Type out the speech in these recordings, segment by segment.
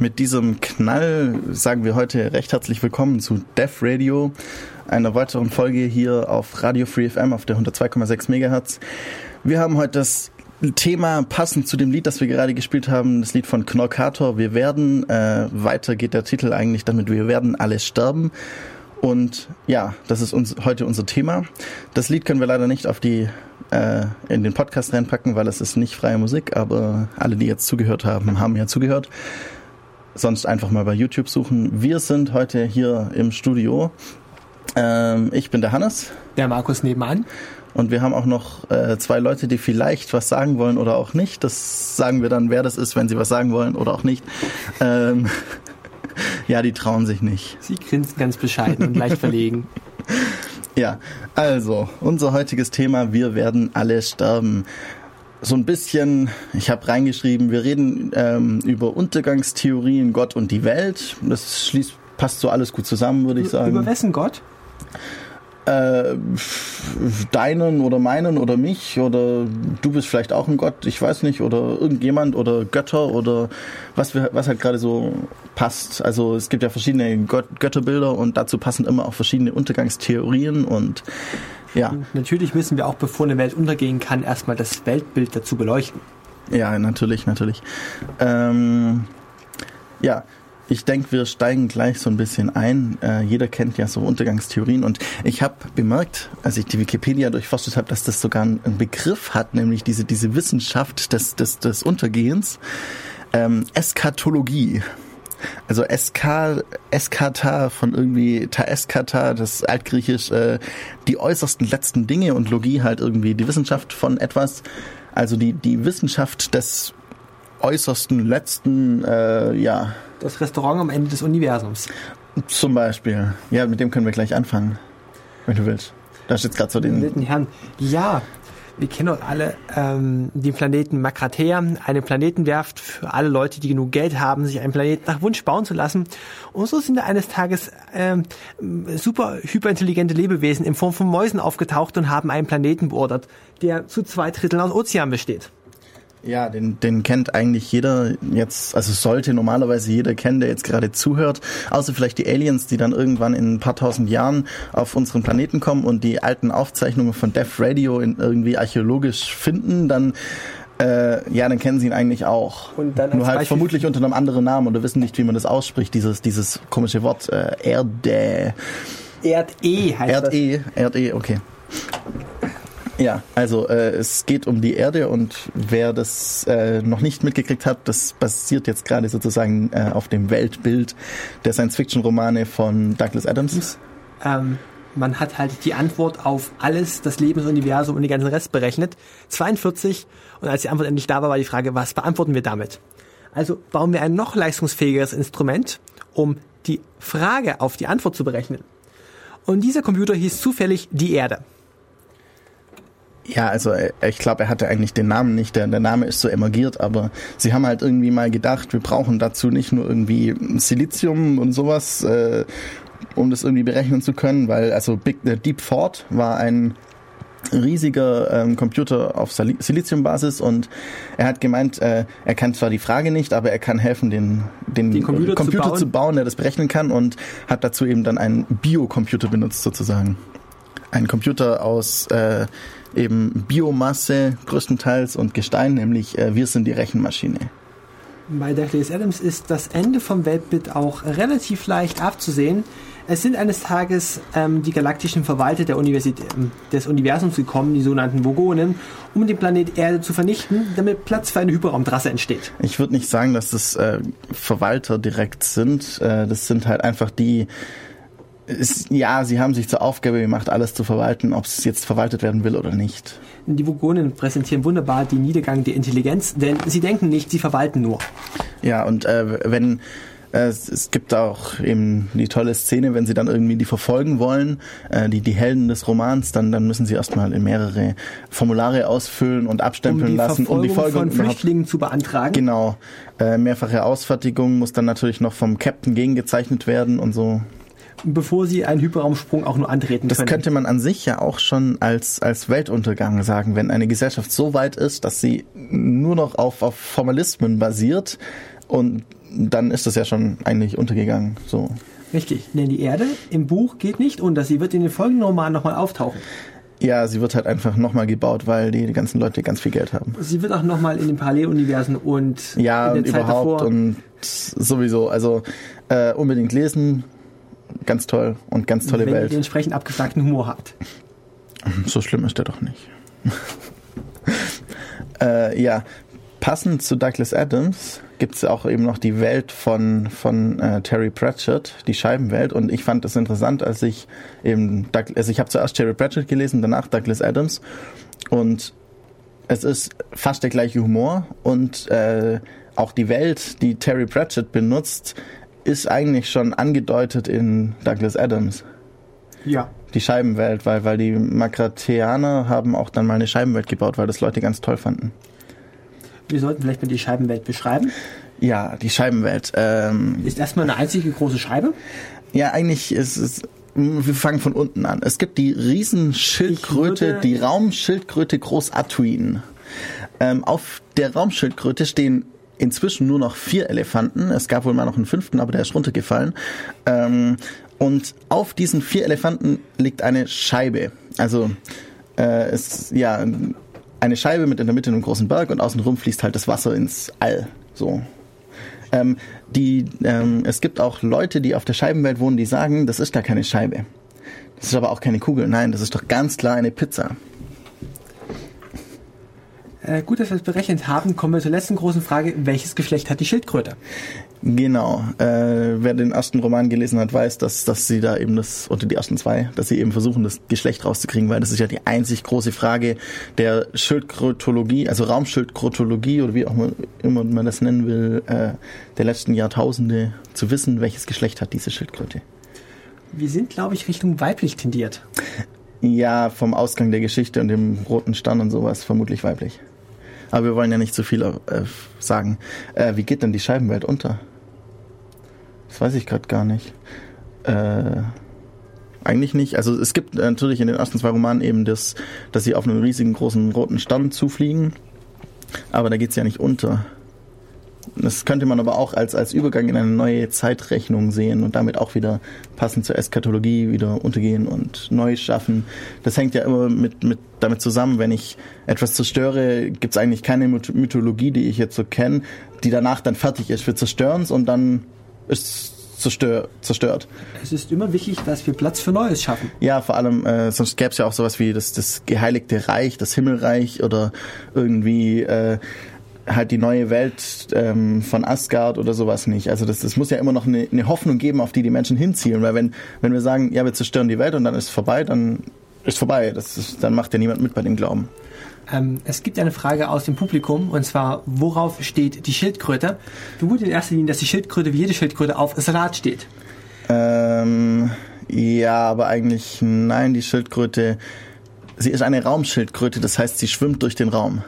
Mit diesem Knall sagen wir heute recht herzlich willkommen zu Def Radio, einer weiteren Folge hier auf Radio Free FM auf der 102,6 MHz. Wir haben heute das Thema passend zu dem Lied, das wir gerade gespielt haben, das Lied von Knorkator. Wir werden, äh, weiter geht der Titel eigentlich damit, wir werden alle sterben. Und ja, das ist uns heute unser Thema. Das Lied können wir leider nicht auf die äh, in den Podcast reinpacken, weil es ist nicht freie Musik, aber alle, die jetzt zugehört haben, haben ja zugehört sonst einfach mal bei YouTube suchen. Wir sind heute hier im Studio. Ähm, ich bin der Hannes. Der Markus nebenan. Und wir haben auch noch äh, zwei Leute, die vielleicht was sagen wollen oder auch nicht. Das sagen wir dann, wer das ist, wenn sie was sagen wollen oder auch nicht. Ähm, ja, die trauen sich nicht. Sie grinsen ganz bescheiden und leicht verlegen. Ja, also unser heutiges Thema, wir werden alle sterben so ein bisschen, ich habe reingeschrieben, wir reden ähm, über Untergangstheorien, Gott und die Welt. Das schließt, passt so alles gut zusammen, würde ich sagen. Über wessen Gott? Äh, deinen oder meinen oder mich oder du bist vielleicht auch ein Gott, ich weiß nicht, oder irgendjemand oder Götter oder was, wir, was halt gerade so passt. Also es gibt ja verschiedene Gott, Götterbilder und dazu passen immer auch verschiedene Untergangstheorien und ja. Natürlich müssen wir auch, bevor eine Welt untergehen kann, erstmal das Weltbild dazu beleuchten. Ja, natürlich, natürlich. Ähm, ja, ich denke, wir steigen gleich so ein bisschen ein. Äh, jeder kennt ja so Untergangstheorien und ich habe bemerkt, als ich die Wikipedia durchforstet habe, dass das sogar einen Begriff hat, nämlich diese, diese Wissenschaft des, des, des Untergehens. Ähm, Eskatologie. Also SK, Eskata von irgendwie Taeskata, das altgriechisch, äh, die äußersten letzten Dinge und Logie halt irgendwie die Wissenschaft von etwas, also die, die Wissenschaft des äußersten letzten, äh, ja. Das Restaurant am Ende des Universums. Zum Beispiel. Ja, mit dem können wir gleich anfangen, wenn du willst. Da steht gerade so den. Herren. Ja, wir kennen auch alle ähm, den Planeten Makratea, eine Planetenwerft für alle Leute, die genug Geld haben, sich einen Planeten nach Wunsch bauen zu lassen. Und so sind da eines Tages ähm, super hyperintelligente Lebewesen in Form von Mäusen aufgetaucht und haben einen Planeten beordert, der zu zwei Dritteln aus Ozean besteht. Ja, den, den kennt eigentlich jeder jetzt, also sollte normalerweise jeder kennen, der jetzt gerade zuhört, außer vielleicht die Aliens, die dann irgendwann in ein paar tausend Jahren auf unseren Planeten kommen und die alten Aufzeichnungen von Def Radio in irgendwie archäologisch finden, dann äh, ja, dann kennen sie ihn eigentlich auch. Und dann Nur halt Beispiel vermutlich unter einem anderen Namen oder wissen nicht, wie man das ausspricht, dieses, dieses komische Wort äh, Erde. Erd-E heißt Erd-E, Erd-E, okay. Ja, also äh, es geht um die Erde und wer das äh, noch nicht mitgekriegt hat, das basiert jetzt gerade sozusagen äh, auf dem Weltbild der Science-Fiction-Romane von Douglas Adams. Ähm, man hat halt die Antwort auf alles, das Lebensuniversum und den ganzen Rest berechnet. 42 und als die Antwort endlich da war, war die Frage, was beantworten wir damit? Also bauen wir ein noch leistungsfähigeres Instrument, um die Frage auf die Antwort zu berechnen. Und dieser Computer hieß zufällig die Erde. Ja, also äh, ich glaube, er hatte eigentlich den Namen nicht. Der, der Name ist so emergiert, aber sie haben halt irgendwie mal gedacht, wir brauchen dazu nicht nur irgendwie Silizium und sowas, äh, um das irgendwie berechnen zu können, weil also Big, äh, Deep Fort war ein riesiger ähm, Computer auf Siliziumbasis und er hat gemeint, äh, er kann zwar die Frage nicht, aber er kann helfen, den, den, den Computer, Computer zu, bauen. zu, bauen. der das berechnen kann und hat dazu eben dann einen Biocomputer benutzt sozusagen. Ein Computer aus äh, eben Biomasse größtenteils und Gestein, nämlich äh, wir sind die Rechenmaschine. Bei Douglas Adams ist das Ende vom Weltbild auch relativ leicht abzusehen. Es sind eines Tages ähm, die galaktischen Verwalter der Universität, ähm, des Universums gekommen, die sogenannten Vogonen, um den Planet Erde zu vernichten, damit Platz für eine Hyperraumtrasse entsteht. Ich würde nicht sagen, dass das äh, Verwalter direkt sind. Äh, das sind halt einfach die, ist, ja, sie haben sich zur Aufgabe gemacht, alles zu verwalten, ob es jetzt verwaltet werden will oder nicht. Die Vogonen präsentieren wunderbar den Niedergang der Intelligenz, denn sie denken nicht, sie verwalten nur. Ja, und äh, wenn äh, es gibt auch eben die tolle Szene, wenn sie dann irgendwie die verfolgen wollen, äh, die, die Helden des Romans, dann, dann müssen sie erstmal in mehrere Formulare ausfüllen und abstempeln um lassen, um die Folge von Flüchtlingen zu beantragen. Genau. Äh, mehrfache Ausfertigung muss dann natürlich noch vom Captain gegengezeichnet werden und so bevor sie einen Hyperraumsprung auch nur antreten das können. Das könnte man an sich ja auch schon als, als Weltuntergang sagen, wenn eine Gesellschaft so weit ist, dass sie nur noch auf, auf Formalismen basiert und dann ist das ja schon eigentlich untergegangen. So. Richtig, denn die Erde im Buch geht nicht unter. Sie wird in den folgenden Romanen nochmal auftauchen. Ja, sie wird halt einfach nochmal gebaut, weil die ganzen Leute ganz viel Geld haben. Sie wird auch nochmal in den Paralleluniversen und Ja, in der Zeit überhaupt davor. und sowieso. Also äh, unbedingt lesen. Ganz toll und ganz tolle wenn ihr Welt. den entsprechend abgefragten Humor habt. So schlimm ist der doch nicht. äh, ja, passend zu Douglas Adams gibt es auch eben noch die Welt von, von äh, Terry Pratchett, die Scheibenwelt. Und ich fand es interessant, als ich eben, Doug, also ich habe zuerst Terry Pratchett gelesen, danach Douglas Adams. Und es ist fast der gleiche Humor und äh, auch die Welt, die Terry Pratchett benutzt, ist eigentlich schon angedeutet in Douglas Adams Ja. die Scheibenwelt, weil, weil die Makrateaner haben auch dann mal eine Scheibenwelt gebaut, weil das Leute ganz toll fanden. Wir sollten vielleicht mal die Scheibenwelt beschreiben. Ja, die Scheibenwelt. Ähm, Ist erstmal eine einzige große Scheibe. ja, eigentlich ist es. Wir fangen von unten an. Es gibt die Riesenschildkröte, die Raumschildkröte Groß Atuin. Ähm, auf der Raumschildkröte stehen inzwischen nur noch vier Elefanten. Es gab wohl mal noch einen fünften, aber der ist runtergefallen. Ähm, und auf diesen vier Elefanten liegt eine Scheibe. Also äh, es ja eine Scheibe mit in der Mitte einem großen Berg und außenrum fließt halt das Wasser ins All. So. Ähm, die, ähm, es gibt auch Leute, die auf der Scheibenwelt wohnen, die sagen, das ist gar keine Scheibe. Das ist aber auch keine Kugel. Nein, das ist doch ganz klar eine Pizza. Äh, gut, dass wir es berechnet haben, kommen wir zur letzten großen Frage. Welches Geschlecht hat die Schildkröte? Genau. Äh, wer den ersten Roman gelesen hat, weiß, dass, dass sie da eben das, oder die ersten zwei, dass sie eben versuchen, das Geschlecht rauszukriegen, weil das ist ja die einzig große Frage der Schildkrötologie, also Raumschildkrötologie oder wie auch immer man das nennen will, äh, der letzten Jahrtausende, zu wissen, welches Geschlecht hat diese Schildkröte. Wir sind, glaube ich, Richtung weiblich tendiert. Ja, vom Ausgang der Geschichte und dem roten Stern und sowas vermutlich weiblich. Aber wir wollen ja nicht zu viel äh, sagen. Äh, wie geht denn die Scheibenwelt unter? Das weiß ich gerade gar nicht. Äh, eigentlich nicht. Also es gibt natürlich in den ersten zwei Romanen eben das, dass sie auf einen riesigen großen roten Stern zufliegen. Aber da geht's ja nicht unter. Das könnte man aber auch als, als Übergang in eine neue Zeitrechnung sehen und damit auch wieder passend zur Eskatologie wieder untergehen und neu schaffen. Das hängt ja immer mit, mit damit zusammen, wenn ich etwas zerstöre, gibt's eigentlich keine Myth- Mythologie, die ich jetzt so kenne, die danach dann fertig ist. Wir zerstören's und dann ist es zerstör, zerstört. Es ist immer wichtig, dass wir Platz für Neues schaffen. Ja, vor allem, äh, sonst gäbe es ja auch sowas wie das, das geheiligte Reich, das Himmelreich oder irgendwie äh, halt die neue Welt ähm, von Asgard oder sowas nicht. Also das, das muss ja immer noch eine, eine Hoffnung geben, auf die die Menschen hinzielen. Weil wenn, wenn wir sagen, ja, wir zerstören die Welt und dann ist es vorbei, dann ist vorbei. Das ist, dann macht ja niemand mit bei dem Glauben. Ähm, es gibt eine Frage aus dem Publikum, und zwar, worauf steht die Schildkröte? Vermute in erster Linie, dass die Schildkröte wie jede Schildkröte auf Salat steht. Ähm, ja, aber eigentlich nein, die Schildkröte, sie ist eine Raumschildkröte, das heißt, sie schwimmt durch den Raum.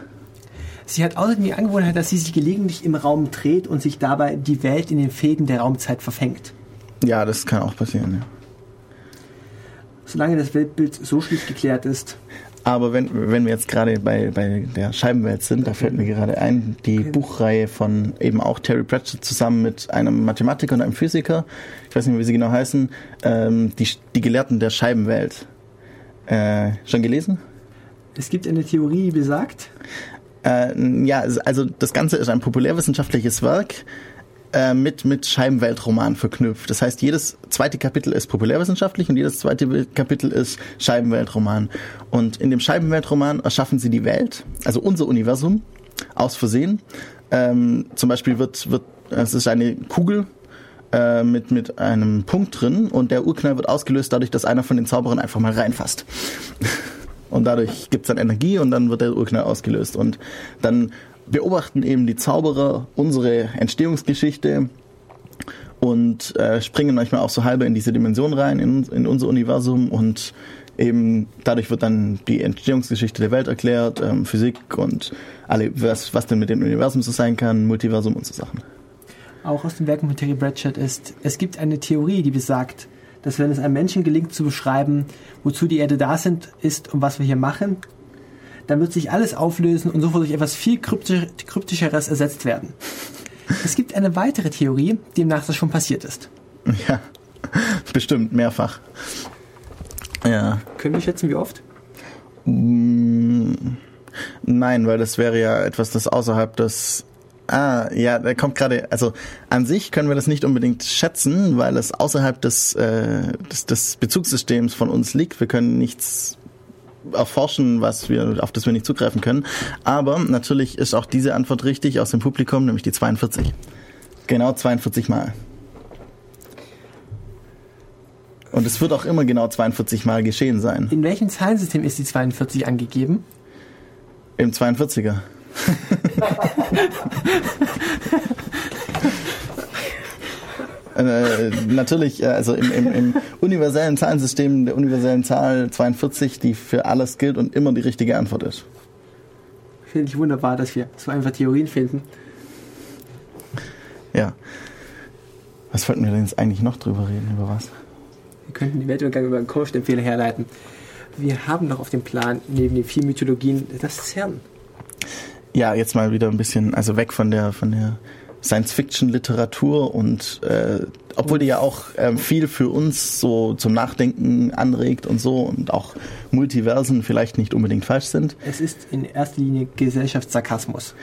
Sie hat außerdem die Angewohnheit, dass sie sich gelegentlich im Raum dreht und sich dabei die Welt in den Fäden der Raumzeit verfängt. Ja, das kann auch passieren, ja. Solange das Weltbild so schlicht geklärt ist, Aber wenn, wenn wir jetzt gerade bei, bei der Scheibenwelt sind, da fällt mir gerade ein, die Buchreihe von eben auch Terry Pratchett zusammen mit einem Mathematiker und einem Physiker, ich weiß nicht mehr, wie sie genau heißen, ähm, die, die Gelehrten der Scheibenwelt. Äh, schon gelesen? es gibt eine Theorie, die besagt, Äh, ja, also das Ganze ist ein populärwissenschaftliches Werk äh, mit, mit Scheibenweltroman verknüpft. Das heißt, jedes zweite Kapitel ist populärwissenschaftlich und jedes zweite Kapitel ist Scheibenweltroman. Und in dem Scheibenweltroman erschaffen sie die Welt, also unser Universum, aus Versehen. Ähm, zum Beispiel wird, wird, es ist eine Kugel äh, mit, mit einem Punkt drin und der Urknall wird ausgelöst dadurch, dass einer von den Zauberern einfach mal reinfasst. Und dadurch gibt's dann Energie und dann wird der Urknall ausgelöst. Und dann beobachten eben die Zauberer unsere Entstehungsgeschichte und äh, springen manchmal auch so halber in diese Dimension rein, in, in unser Universum und eben dadurch wird dann die Entstehungsgeschichte der Welt erklärt, ähm, Physik und alle, was, was denn mit dem Universum so sein kann, Multiversum und so Sachen. auch aus den Werken von Terry Pratchett ist, es gibt eine Theorie, die besagt, dass wenn es einem Menschen gelingt zu beschreiben, wozu die Erde da sind, ist und was wir hier machen, dann wird sich alles auflösen und sofort durch etwas viel kryptisch, kryptischeres ersetzt werden. Es gibt eine weitere Theorie, demnach das schon passiert ist. Ja, bestimmt, mehrfach. Ja. Können wir schätzen, wie oft? Mm, Nein, weil das wäre ja etwas, das außerhalb des Ah, ja, da kommt gerade, also an sich können wir das nicht unbedingt schätzen, weil es außerhalb des, äh, des, des Bezugssystems von uns liegt. Wir können nichts erforschen, was wir, auf das wir nicht zugreifen können. Aber natürlich ist auch diese Antwort richtig aus dem Publikum, nämlich die 42. Genau 42 Mal. Und es wird auch immer genau 42 Mal geschehen sein. In welchem Zahlensystem ist die 42 angegeben? Im 42er. äh, natürlich, äh, also im, im, im universellen Zahlensystem der universellen Zahl 42, die für alles gilt und immer die richtige Antwort ist. Finde ich wunderbar, dass wir so einfach Theorien finden. Ja. Was wollten wir denn jetzt eigentlich noch drüber reden? Über was? Wir könnten den Weltuntergang über einen Coach-Empfehler herleiten. Wir haben noch auf dem Plan, neben den vier Mythologien, das CERN. Ja, jetzt mal wieder ein bisschen, also weg von der, von der Science-Fiction-Literatur und äh, obwohl die ja auch ähm, viel für uns so zum Nachdenken anregt und so und auch Multiversen vielleicht nicht unbedingt falsch sind. Es ist in erster Linie Gesellschaftssarkasmus.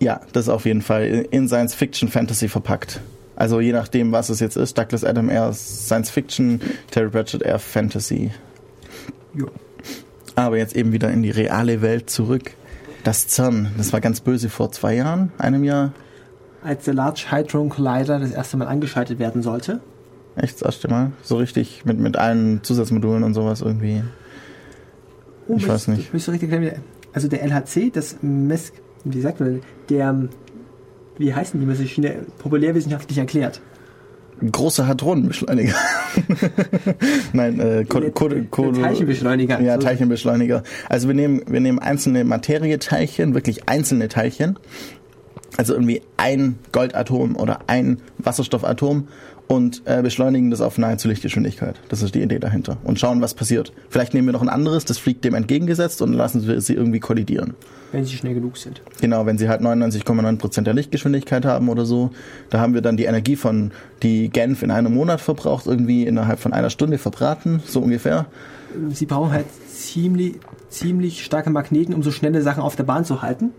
Ja, das auf jeden Fall in Science-Fiction-Fantasy verpackt. Also je nachdem, was es jetzt ist. Douglas Adam eher Science-Fiction, Terry Pratchett eher Fantasy. Jo. Aber jetzt eben wieder in die reale Welt zurück. Das CERN, das war ganz böse vor zwei Jahren, einem Jahr. Als der Large Hadron Collider das erste Mal angeschaltet werden sollte. Echt das erste Mal? So richtig mit, mit allen Zusatzmodulen und sowas irgendwie. Oh, Ich weiß nicht. Ich müsste richtig. Also der LHC, das Mess, wie sagt man, der, wie heißen die Messschiene, populärwissenschaftlich erklärt. Großer Hadronenbeschleuniger. Nein, äh, Ko Ko Teilchenbeschleuniger. Ja, Teilchenbeschleuniger. Also wir nehmen, wir nehmen einzelne Materieteilchen, wirklich einzelne Teilchen. Also irgendwie ein Goldatom oder ein Wasserstoffatom und äh, beschleunigen das auf nahezu Lichtgeschwindigkeit. Das ist die Idee dahinter. Und schauen, was passiert. Vielleicht nehmen wir noch ein anderes, das fliegt dem entgegengesetzt und lassen wir sie irgendwie kollidieren. Wenn sie schnell genug sind. Genau, wenn sie halt 99,9% der Lichtgeschwindigkeit haben oder so, da haben wir dann die Energie von, die Genf in einem Monat verbraucht, irgendwie innerhalb von einer Stunde verbraten, so ungefähr. Sie brauchen halt ziemlich, ziemlich starke Magneten, um so schnelle Sachen auf der Bahn zu halten.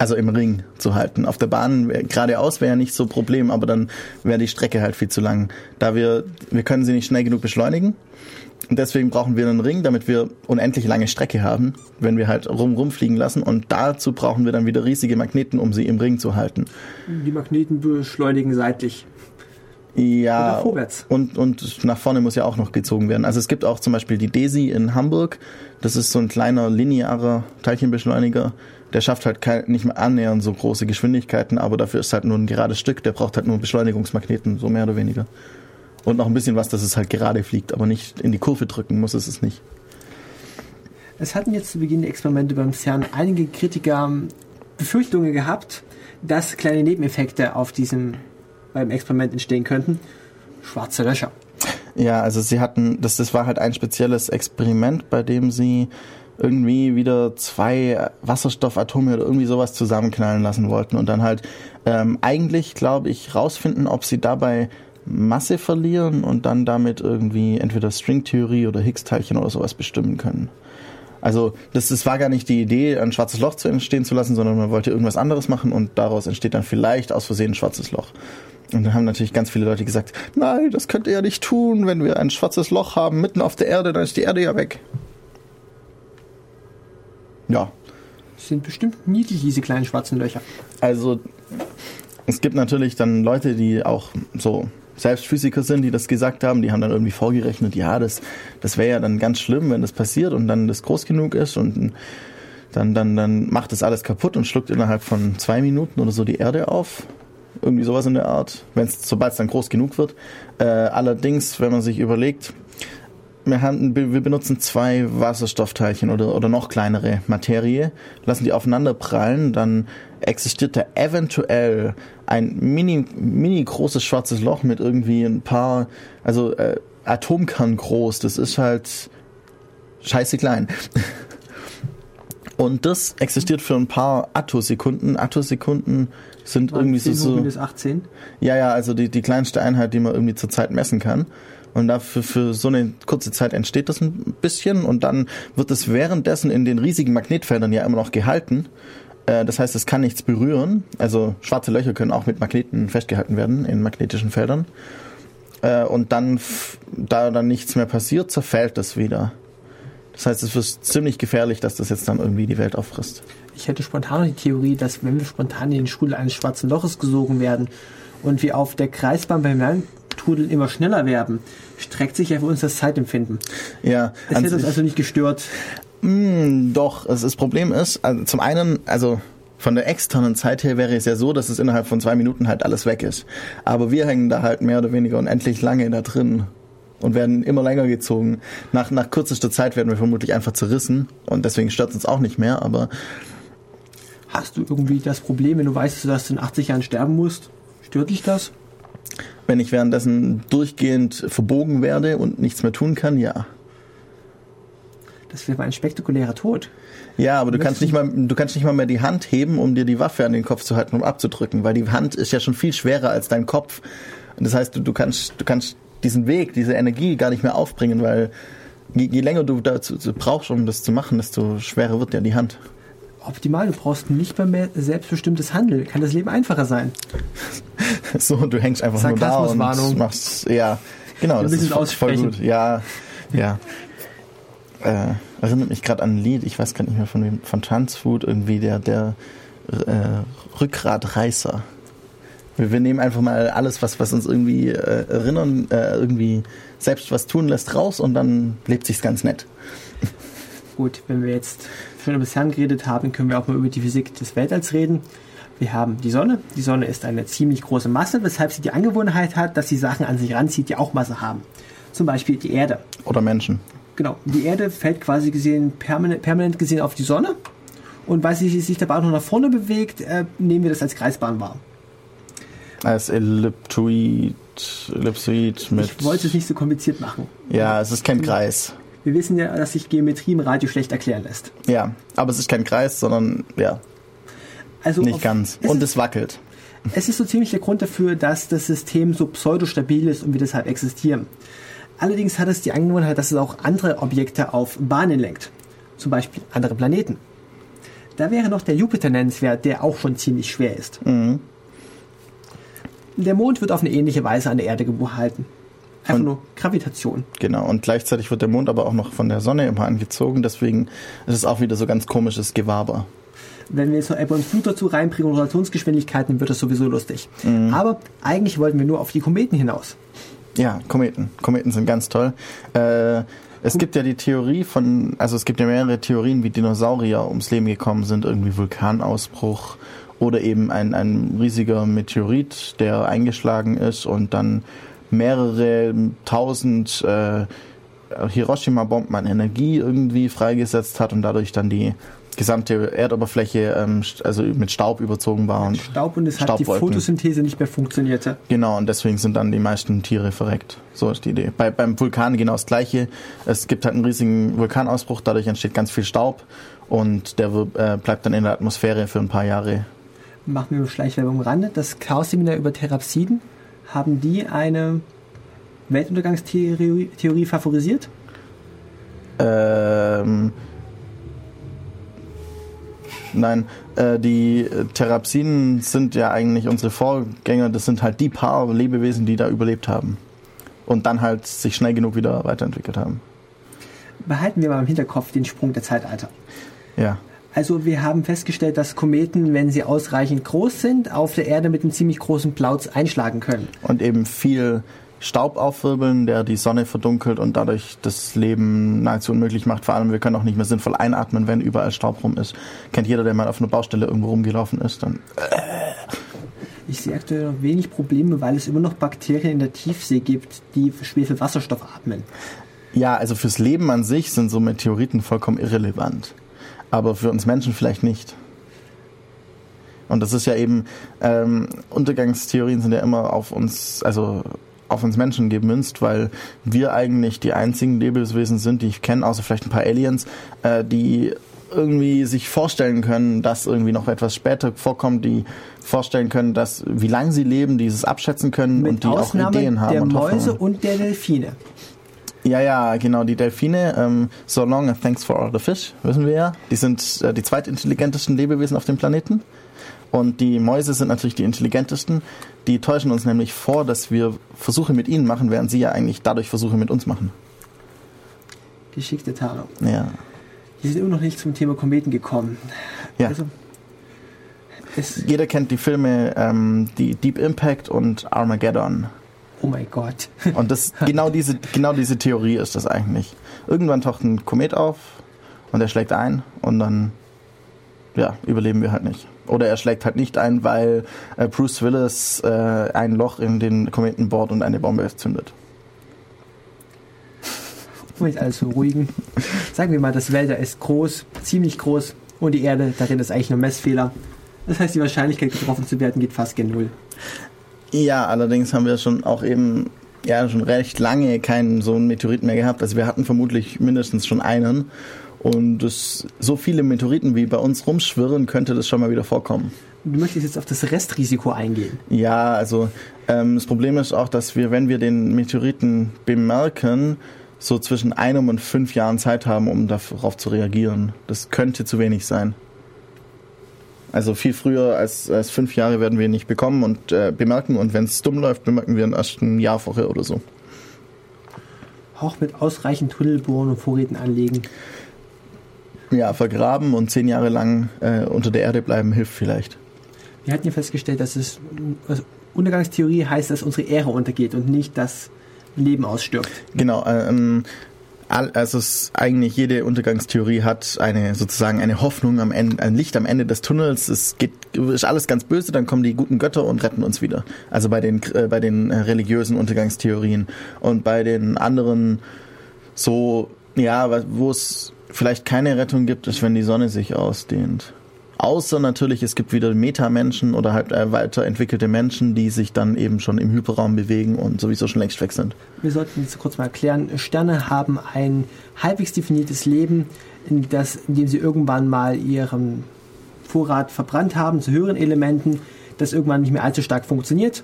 Also im Ring zu halten. Auf der Bahn wär- geradeaus wäre ja nicht so Problem, aber dann wäre die Strecke halt viel zu lang. Da wir, wir können sie nicht schnell genug beschleunigen. Und deswegen brauchen wir einen Ring, damit wir unendlich lange Strecke haben, wenn wir halt rum rumfliegen lassen. Und dazu brauchen wir dann wieder riesige Magneten, um sie im Ring zu halten. Die Magneten beschleunigen seitlich. Ja. Oder vorwärts. Und, und nach vorne muss ja auch noch gezogen werden. Also es gibt auch zum Beispiel die DESI in Hamburg. Das ist so ein kleiner linearer Teilchenbeschleuniger. Der schafft halt kein, nicht mehr annähernd so große Geschwindigkeiten, aber dafür ist halt nur ein gerades Stück. Der braucht halt nur Beschleunigungsmagneten, so mehr oder weniger. Und noch ein bisschen was, dass es halt gerade fliegt, aber nicht in die Kurve drücken muss es es nicht. Es hatten jetzt zu Beginn der Experimente beim CERN einige Kritiker ähm, Befürchtungen gehabt, dass kleine Nebeneffekte auf diesem beim Experiment entstehen könnten. Schwarze Löcher. Ja, also sie hatten, das, das war halt ein spezielles Experiment, bei dem sie irgendwie wieder zwei Wasserstoffatome oder irgendwie sowas zusammenknallen lassen wollten und dann halt ähm, eigentlich, glaube ich, rausfinden, ob sie dabei Masse verlieren und dann damit irgendwie entweder Stringtheorie oder Higgs-Teilchen oder sowas bestimmen können. Also das, das war gar nicht die Idee, ein schwarzes Loch zu entstehen zu lassen, sondern man wollte irgendwas anderes machen und daraus entsteht dann vielleicht aus Versehen ein schwarzes Loch. Und dann haben natürlich ganz viele Leute gesagt, nein, das könnt ihr ja nicht tun, wenn wir ein schwarzes Loch haben mitten auf der Erde, dann ist die Erde ja weg. Ja, Sind bestimmt niedlich, diese kleinen schwarzen Löcher. also es gibt natürlich dann Leute, die auch so selbst Physiker sind, die das gesagt haben, die haben dann irgendwie vorgerechnet, ja, das, das wäre ja dann ganz schlimm, wenn das passiert und dann das groß genug ist und dann, dann, dann macht das alles kaputt und schluckt innerhalb von zwei Minuten oder so die Erde auf. Irgendwie sowas in der Art, sobald es dann groß genug wird. Äh, allerdings, wenn man sich überlegt, wir, haben, wir benutzen zwei Wasserstoffteilchen oder, oder noch kleinere Materie, lassen die aufeinander prallen, dann existiert da eventuell ein mini, mini großes schwarzes Loch mit irgendwie ein paar, also äh, Atomkern groß, das ist halt scheiße klein. Und das existiert für ein paar Attosekunden. Attosekunden sind irgendwie so, 10 hoch so. minus 18. Ja, ja, also die, die kleinste Einheit, die man irgendwie zur Zeit messen kann. Und dafür für so eine kurze Zeit entsteht das ein bisschen und dann wird es währenddessen in den riesigen Magnetfeldern ja immer noch gehalten. Äh, Das heißt, es kann nichts berühren. Also schwarze Löcher können auch mit Magneten festgehalten werden in magnetischen Feldern. Äh, Und dann, da dann nichts mehr passiert, zerfällt das wieder. Das heißt, es wird ziemlich gefährlich, dass das jetzt dann irgendwie die Welt auffrisst. Ich hätte spontan die Theorie, dass wenn wir spontan in den Strudel eines schwarzen Loches gesogen werden und wir auf der Kreisbahn beim Lerntrudel immer schneller werden, streckt sich ja für uns das Zeitempfinden. Ja, Es hätte uns sich- also nicht gestört. Mm, Doch, also das Problem ist, also zum einen, also von der externen Zeit her wäre es ja so, dass es innerhalb von zwei Minuten halt alles weg ist. Aber wir hängen da halt mehr oder weniger unendlich lange da drin und werden immer länger gezogen. Nach, nach kürzester Zeit werden wir vermutlich einfach zerrissen und deswegen stört es uns auch nicht mehr, aber Hast du irgendwie das Problem, wenn du weißt, dass du in 80 Jahren sterben musst? Stört dich das? Wenn ich währenddessen durchgehend verbogen werde und nichts mehr tun kann, ja. Das wäre ein spektakulärer Tod. Ja, aber du kannst nicht mal, du kannst nicht mal mehr die Hand heben, um dir die Waffe an den Kopf zu halten, um abzudrücken, weil die Hand ist ja schon viel schwerer als dein Kopf. Und das heißt, du, du kannst, du kannst diesen Weg, diese Energie gar nicht mehr aufbringen, weil je, je länger du dazu zu- brauchst, um das zu machen, desto schwerer wird ja die Hand. Optimal, du brauchst nicht mehr selbstbestimmtes Handeln. Kann das Leben einfacher sein? So, du hängst einfach nur da und machst, ja, genau, das ist voll, gut. Ja, ja. Äh, erinnert mich gerade an ein Lied, ich weiß gar nicht mehr von wem, von Transfood, irgendwie der, der äh, Rückgratreißer. Wir, wir nehmen einfach mal alles, was, was uns irgendwie äh, erinnern, äh, irgendwie selbst was tun lässt, raus und dann lebt sich's ganz nett. Gut, wenn wir jetzt über das Herrn geredet haben, können wir auch mal über die Physik des Weltalls reden. Wir haben die Sonne. Die Sonne ist eine ziemlich große Masse, weshalb sie die Angewohnheit hat, dass sie Sachen an sich ranzieht, die auch Masse haben. Zum Beispiel die Erde. Oder Menschen. Genau, die Erde fällt quasi gesehen permanent, permanent gesehen auf die Sonne. Und weil sie sich dabei auch noch nach vorne bewegt, äh, nehmen wir das als Kreisbahn wahr. Als Elliptoid, Ellipsoid mit. Ich wollte es nicht so kompliziert machen. Ja, es ist kein Kreis. Wir wissen ja, dass sich Geometrie im Radio schlecht erklären lässt. Ja, aber es ist kein Kreis, sondern ja, Also nicht auf- ganz. Es Und ist, es wackelt. es ist so ziemlich der Grund dafür, dass das System so pseudostabil ist und wir deshalb existieren. Allerdings hat es die Angewohnheit, dass es auch andere Objekte auf Bahnen lenkt. Zum Beispiel andere Planeten. Da wäre noch der Jupiter nennenswert, der auch schon ziemlich schwer ist. Mhm. Der Mond wird auf eine ähnliche Weise an der Erde gehalten. Einfach Und- nur Gravitation. Genau, und gleichzeitig wird der Mond aber auch noch von der Sonne immer angezogen, deswegen ist es auch wieder so ganz komisches Gewaber. Wenn wir jetzt noch und Flut dazu reinbringen und Rotationsgeschwindigkeiten, wird das sowieso lustig. Mhm. Aber eigentlich wollten wir nur auf die Kometen hinaus. Ja, Kometen. Kometen sind ganz toll. Äh, es gibt ja die Theorie von, also es gibt ja mehrere Theorien, wie Dinosaurier ums Leben gekommen sind, irgendwie Vulkanausbruch oder eben ein, ein riesiger Meteorit, der eingeschlagen ist und dann mehrere tausend äh, Hiroshima-Bomben an Energie irgendwie freigesetzt hat und dadurch dann die gesamte Erdoberfläche ähm, also mit Staub überzogen war. Und Staub und deshalb die Staubwolken. Photosynthese nicht mehr funktionierte. Genau, und deswegen sind dann die meisten Tiere verreckt. So ist die Idee. Bei, beim Vulkan genau das Gleiche. Es gibt halt einen riesigen Vulkanausbruch, dadurch entsteht ganz viel Staub und der äh, bleibt dann in der Atmosphäre für ein paar Jahre. Machen wir nur Schleichwerbung Rande. Das Chaos-Seminar über Therapsiden, haben die eine Weltuntergangstheorie Theorie favorisiert? Ähm, nein, äh, die Therapsiden sind ja eigentlich unsere Vorgänger. Das sind halt die paar Lebewesen, die da überlebt haben. Und dann halt sich schnell genug wieder weiterentwickelt haben. Behalten wir mal im Hinterkopf den Sprung der Zeitalter. Ja. Also wir haben festgestellt, dass Kometen, wenn sie ausreichend groß sind, auf der Erde mit einem ziemlich großen Plauz einschlagen können. und eben viel Staub aufwirbeln, der die Sonne verdunkelt und dadurch das Leben nahezu unmöglich macht. Vor allem, wir können auch nicht mehr sinnvoll einatmen, wenn überall Staub rum ist. Kennt jeder, der mal auf einer Baustelle irgendwo rumgelaufen ist. Dann Ich sehe aktuell noch wenig Probleme, weil es immer noch Bakterien in der Tiefsee gibt, die Schwefelwasserstoff atmen. ja, also fürs Leben an sich sind so Meteoriten vollkommen irrelevant. Aber für uns Menschen vielleicht nicht. Und das ist ja eben, ähm, Untergangstheorien sind ja immer auf uns, also auf uns Menschen gemünzt, weil wir eigentlich die einzigen Lebewesen sind, die ich kenne, außer vielleicht ein paar Aliens, äh, die irgendwie sich vorstellen können, dass irgendwie noch etwas später vorkommt, die vorstellen können, dass wie lange sie leben, dieses abschätzen können Mit und die Ausnahme auch Ideen haben der und Mäuse und der Delfine. Ja, ja, genau, die Delfine, ähm, so long and thanks for all the fish, wissen wir ja. Die sind äh, die zweitintelligentesten Lebewesen auf dem Planeten. Und die Mäuse sind natürlich die intelligentesten. Die täuschen uns nämlich vor, dass wir Versuche mit ihnen machen, während sie ja eigentlich dadurch Versuche mit uns machen. Geschickte Tarnung. Ja. Wir sind immer noch nicht zum Thema Kometen gekommen. Ja. Also, Jeder kennt die Filme ähm, die Deep Impact und Armageddon. Oh mein Gott. Und das genau diese genau diese Theorie ist das eigentlich. Irgendwann taucht ein Komet auf und er schlägt ein und dann ja, überleben wir halt nicht. Oder er schlägt halt nicht ein, weil äh, Bruce Willis äh, ein Loch in den Kometen bohrt und eine Bombe zündet. Um jetzt alles zu beruhigen. Sagen wir mal, das Weltall ist groß, ziemlich groß und die Erde, darin ist eigentlich nur Messfehler. Das heißt, die Wahrscheinlichkeit, getroffen zu werden, geht fast gen Null. Ja, allerdings haben wir schon auch eben ja schon recht lange keinen so einen Meteoriten mehr gehabt. Also wir hatten vermutlich mindestens schon einen. Und das, so viele Meteoriten wie bei uns rumschwirren, könnte das schon mal wieder vorkommen. Du möchtest jetzt auf das Restrisiko eingehen. Ja, also ähm, das Problem ist auch, dass wir, wenn wir den Meteoriten bemerken, so zwischen einem und fünf Jahren Zeit haben, um darauf zu reagieren. Das könnte zu wenig sein. Also viel früher als, als fünf Jahre werden wir ihn nicht bekommen und äh, bemerken. Und wenn es dumm läuft, bemerken wir ihn erst ein Jahr vorher oder so. Auch mit ausreichend Tunnel bohren und Vorräten anlegen. Ja, vergraben und zehn Jahre lang äh, unter der Erde bleiben hilft vielleicht. Wir hatten ja festgestellt, dass es also Untergangstheorie heißt, dass unsere Ehre untergeht und nicht, dass Leben ausstirbt. Genau, ähm, also es eigentlich jede Untergangstheorie hat eine sozusagen eine Hoffnung am Ende, ein Licht am Ende des Tunnels. Es geht ist alles ganz böse, dann kommen die guten Götter und retten uns wieder. Also bei den äh, bei den äh, religiösen Untergangstheorien und bei den anderen so ja, wo es vielleicht keine Rettung gibt, ist wenn die Sonne sich ausdehnt. Außer natürlich, es gibt wieder Metamenschen oder halt äh, weiterentwickelte Menschen, die sich dann eben schon im Hyperraum bewegen und sowieso schon längst weg sind. Wir sollten jetzt kurz mal erklären, Sterne haben ein halbwegs definiertes Leben, in, das, in dem sie irgendwann mal ihren Vorrat verbrannt haben zu höheren Elementen, das irgendwann nicht mehr allzu stark funktioniert,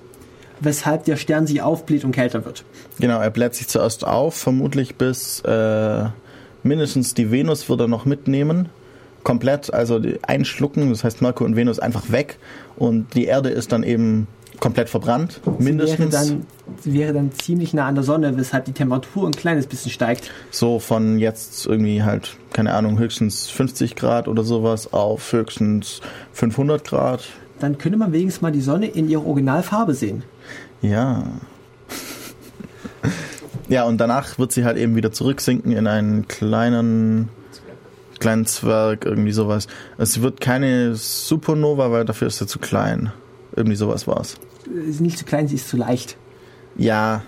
weshalb der Stern sich aufbläht und kälter wird. Genau, er bläht sich zuerst auf, vermutlich bis äh, mindestens die Venus wird er noch mitnehmen. Komplett, also einschlucken, das heißt Merkur und Venus einfach weg und die Erde ist dann eben komplett verbrannt, Sie mindestens wäre dann, wäre dann ziemlich nah an der Sonne, weshalb die Temperatur ein kleines bisschen steigt. so von jetzt irgendwie halt, keine Ahnung, höchstens 50 Grad oder sowas auf höchstens 500 Grad. Dann könnte man wenigstens mal die Sonne in ihrer Originalfarbe sehen. Ja. Ja, und danach wird sie halt eben wieder zurücksinken in einen kleinen kleinen Zwerg, irgendwie sowas. Es wird keine Supernova, weil dafür ist sie zu klein. Irgendwie sowas war's. Sie ist nicht zu klein, sie ist zu leicht. Ja,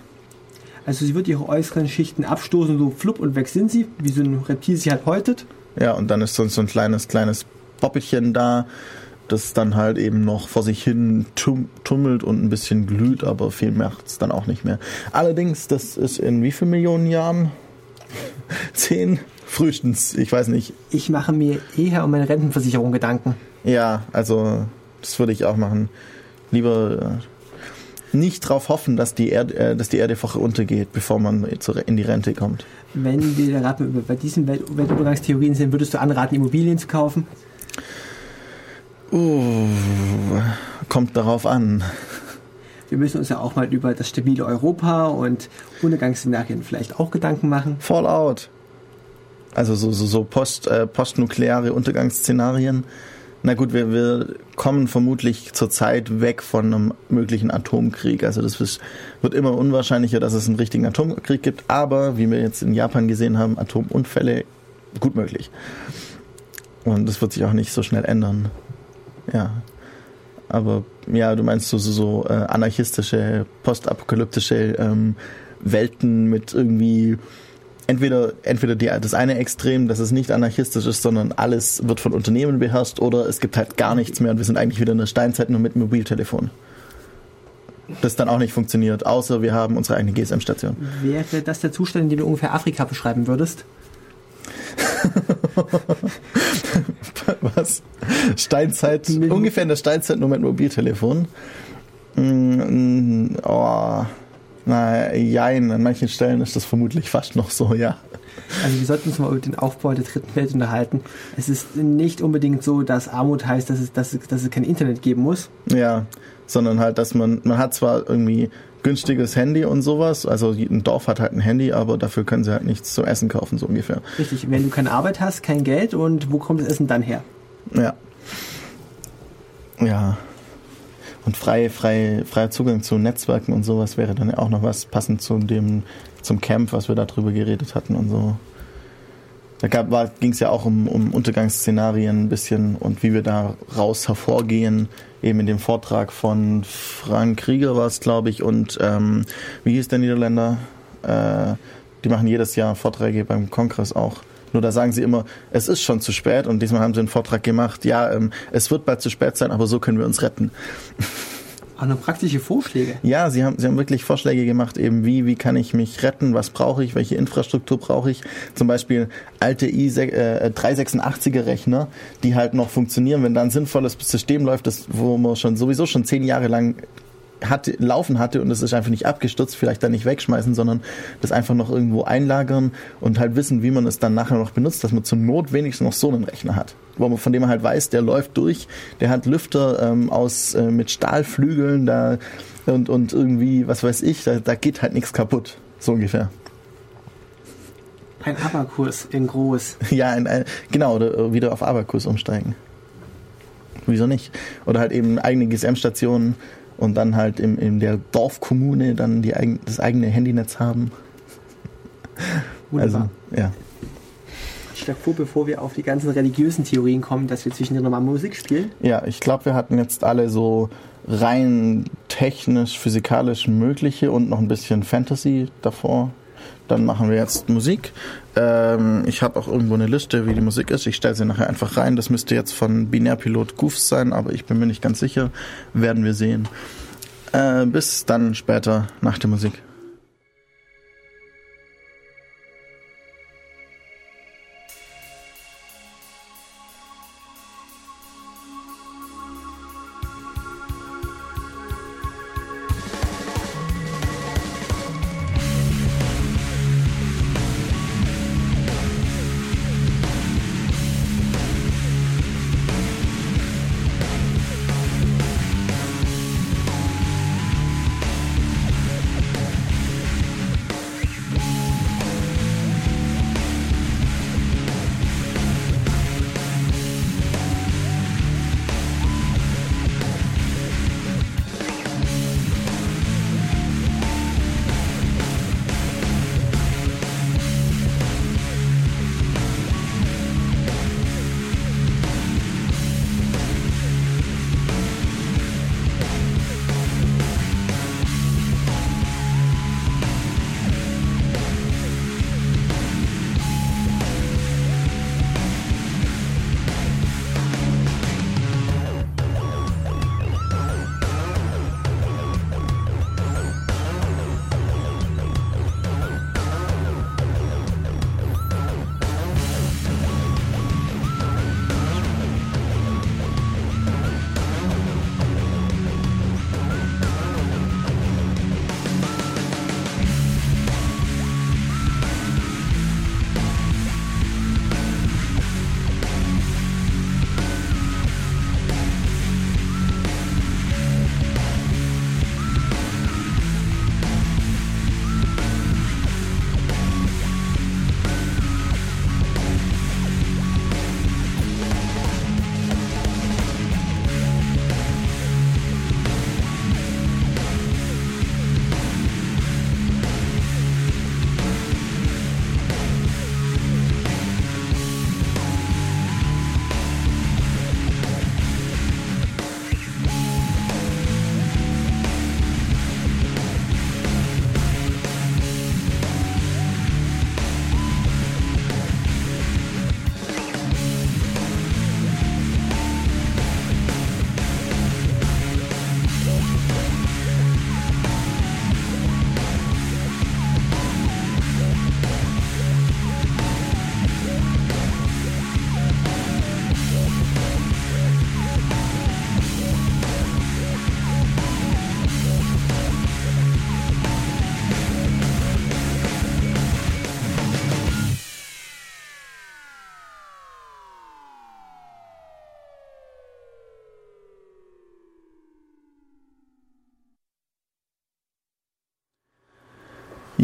Also sie wird ihre äußeren Schichten abstoßen, so flupp und weg sind sie, wie so ein Reptil sich halt häutet. ja, und dann ist sonst so ein kleines, kleines Poppelchen da, das dann halt eben noch vor sich hin tum tummelt und ein bisschen glüht, aber viel macht's dann auch nicht mehr. Allerdings, das ist in wie vielen Millionen Jahren? Zehn? Frühestens, ich weiß nicht. Ich mache mir eher um meine Rentenversicherung Gedanken. Ja, also das würde ich auch machen. Lieber äh, nicht darauf hoffen, dass die, Erde, äh, dass die Erdewoche untergeht, bevor man in die Rente kommt. Wenn wir gerade bei diesen Welt Weltuntergangstheorien sind, würdest du anraten, Immobilien zu kaufen? Uh, kommt darauf an. Wir müssen uns ja auch mal über das stabile Europa und Untergangsszenarien vielleicht auch Gedanken machen. Fallout. Also so, so, so post, äh, postnukleare Untergangsszenarien. Na gut, wir, wir kommen vermutlich zurzeit weg von einem möglichen Atomkrieg. Also das ist, wird immer unwahrscheinlicher, dass es einen richtigen Atomkrieg gibt. Aber wie wir jetzt in Japan gesehen haben, Atomunfälle gut möglich. Und das wird sich auch nicht so schnell ändern. Ja. Aber ja, du meinst so, so, so äh, anarchistische, postapokalyptische ähm, Welten mit irgendwie entweder, entweder die, das eine Extrem, dass es nicht anarchistisch ist, sondern alles wird von Unternehmen beherrscht oder es gibt halt gar nichts mehr und wir sind eigentlich wieder in der Steinzeit nur mit Mobiltelefon. Das dann auch nicht funktioniert, außer wir haben unsere eigene GSM-Station. Wäre das der Zustand, in dem du ungefähr Afrika beschreiben würdest? Was? Steinzeit, ungefähr in der Steinzeit nur mit Mobiltelefon. Mm, oh, na, jein, an manchen Stellen ist das vermutlich fast noch so, ja. Also wir sollten uns mal über den Aufbau der dritten Welt unterhalten. Es ist nicht unbedingt so, dass Armut heißt, dass es, dass es, dass es kein Internet geben muss. Ja, sondern halt, dass man, man hat zwar irgendwie günstiges Handy und sowas, also ein Dorf hat halt ein Handy, aber dafür können sie halt nichts zum Essen kaufen, so ungefähr. Richtig, wenn du keine Arbeit hast, kein Geld und wo kommt das Essen dann her? Ja. Ja. Und frei, frei, freier Zugang zu Netzwerken und sowas wäre dann auch noch was passend zu dem, zum Camp, was wir da drüber geredet hatten und so. Da ging es ja auch um, um Untergangsszenarien ein bisschen und wie wir da raus hervorgehen. Eben in dem Vortrag von Frank Krieger war es, glaube ich, und ähm, wie hieß der Niederländer? Äh, die machen jedes Jahr Vorträge beim Kongress auch. Nur da sagen sie immer, es ist schon zu spät und diesmal haben sie einen Vortrag gemacht, ja, ähm, es wird bald zu spät sein, aber so können wir uns retten. Auch noch praktische Vorschläge. Ja, sie haben, sie haben wirklich Vorschläge gemacht, eben wie, wie kann ich mich retten, was brauche ich, welche Infrastruktur brauche ich. Zum Beispiel alte i386er äh, Rechner, die halt noch funktionieren, wenn da ein sinnvolles System läuft, das, wo man schon sowieso schon zehn Jahre lang hatte, laufen hatte und es ist einfach nicht abgestürzt, vielleicht dann nicht wegschmeißen, sondern das einfach noch irgendwo einlagern und halt wissen, wie man es dann nachher noch benutzt, dass man zur Not wenigstens noch so einen Rechner hat. Wo man, von dem man halt weiß, der läuft durch, der hat Lüfter ähm, aus äh, mit Stahlflügeln da und, und irgendwie, was weiß ich, da, da geht halt nichts kaputt. So ungefähr. Ein Abakus in groß. Ja, ein, ein, genau, oder äh, wieder auf Abakus umsteigen. Wieso nicht? Oder halt eben eigene GSM-Stationen und dann halt in, in der Dorfkommune dann die, das eigene Handynetz haben. Wunderbar. Also, ja. Ich schlage vor, bevor wir auf die ganzen religiösen Theorien kommen, dass wir zwischendurch nochmal Musik spielen. Ja, ich glaube, wir hatten jetzt alle so rein technisch, physikalisch mögliche und noch ein bisschen Fantasy davor. Dann machen wir jetzt Musik. Ähm, ich habe auch irgendwo eine Liste, wie die Musik ist. Ich stelle sie nachher einfach rein. Das müsste jetzt von Binärpilot Goofs sein, aber ich bin mir nicht ganz sicher. Werden wir sehen. Äh, bis dann später nach der Musik.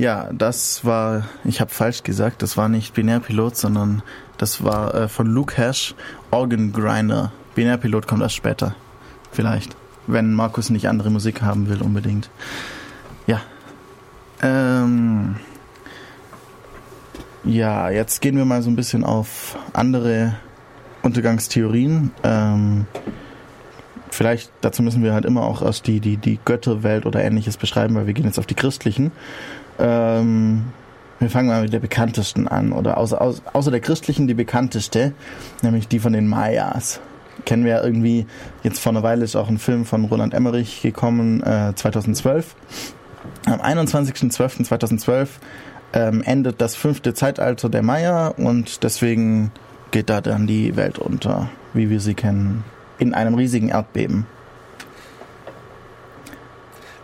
Ja, das war, ich habe falsch gesagt, das war nicht Binärpilot, sondern das war äh, von Luke Hash, Organ Grinder. Binärpilot kommt erst später. Vielleicht. Wenn Markus nicht andere Musik haben will, unbedingt. Ja. Ähm, ja, jetzt gehen wir mal so ein bisschen auf andere Untergangstheorien. Ähm, vielleicht, dazu müssen wir halt immer auch erst die, die, die Götterwelt oder ähnliches beschreiben, weil wir gehen jetzt auf die christlichen. Ähm, wir fangen mal mit der bekanntesten an, oder außer, außer der christlichen die bekannteste, nämlich die von den Mayas. Kennen wir ja irgendwie, jetzt vor einer Weile ist auch ein Film von Roland Emmerich gekommen, äh, 2012. Am 21.12.2012 ähm, endet das fünfte Zeitalter der Maya und deswegen geht da dann die Welt unter, wie wir sie kennen, in einem riesigen Erdbeben.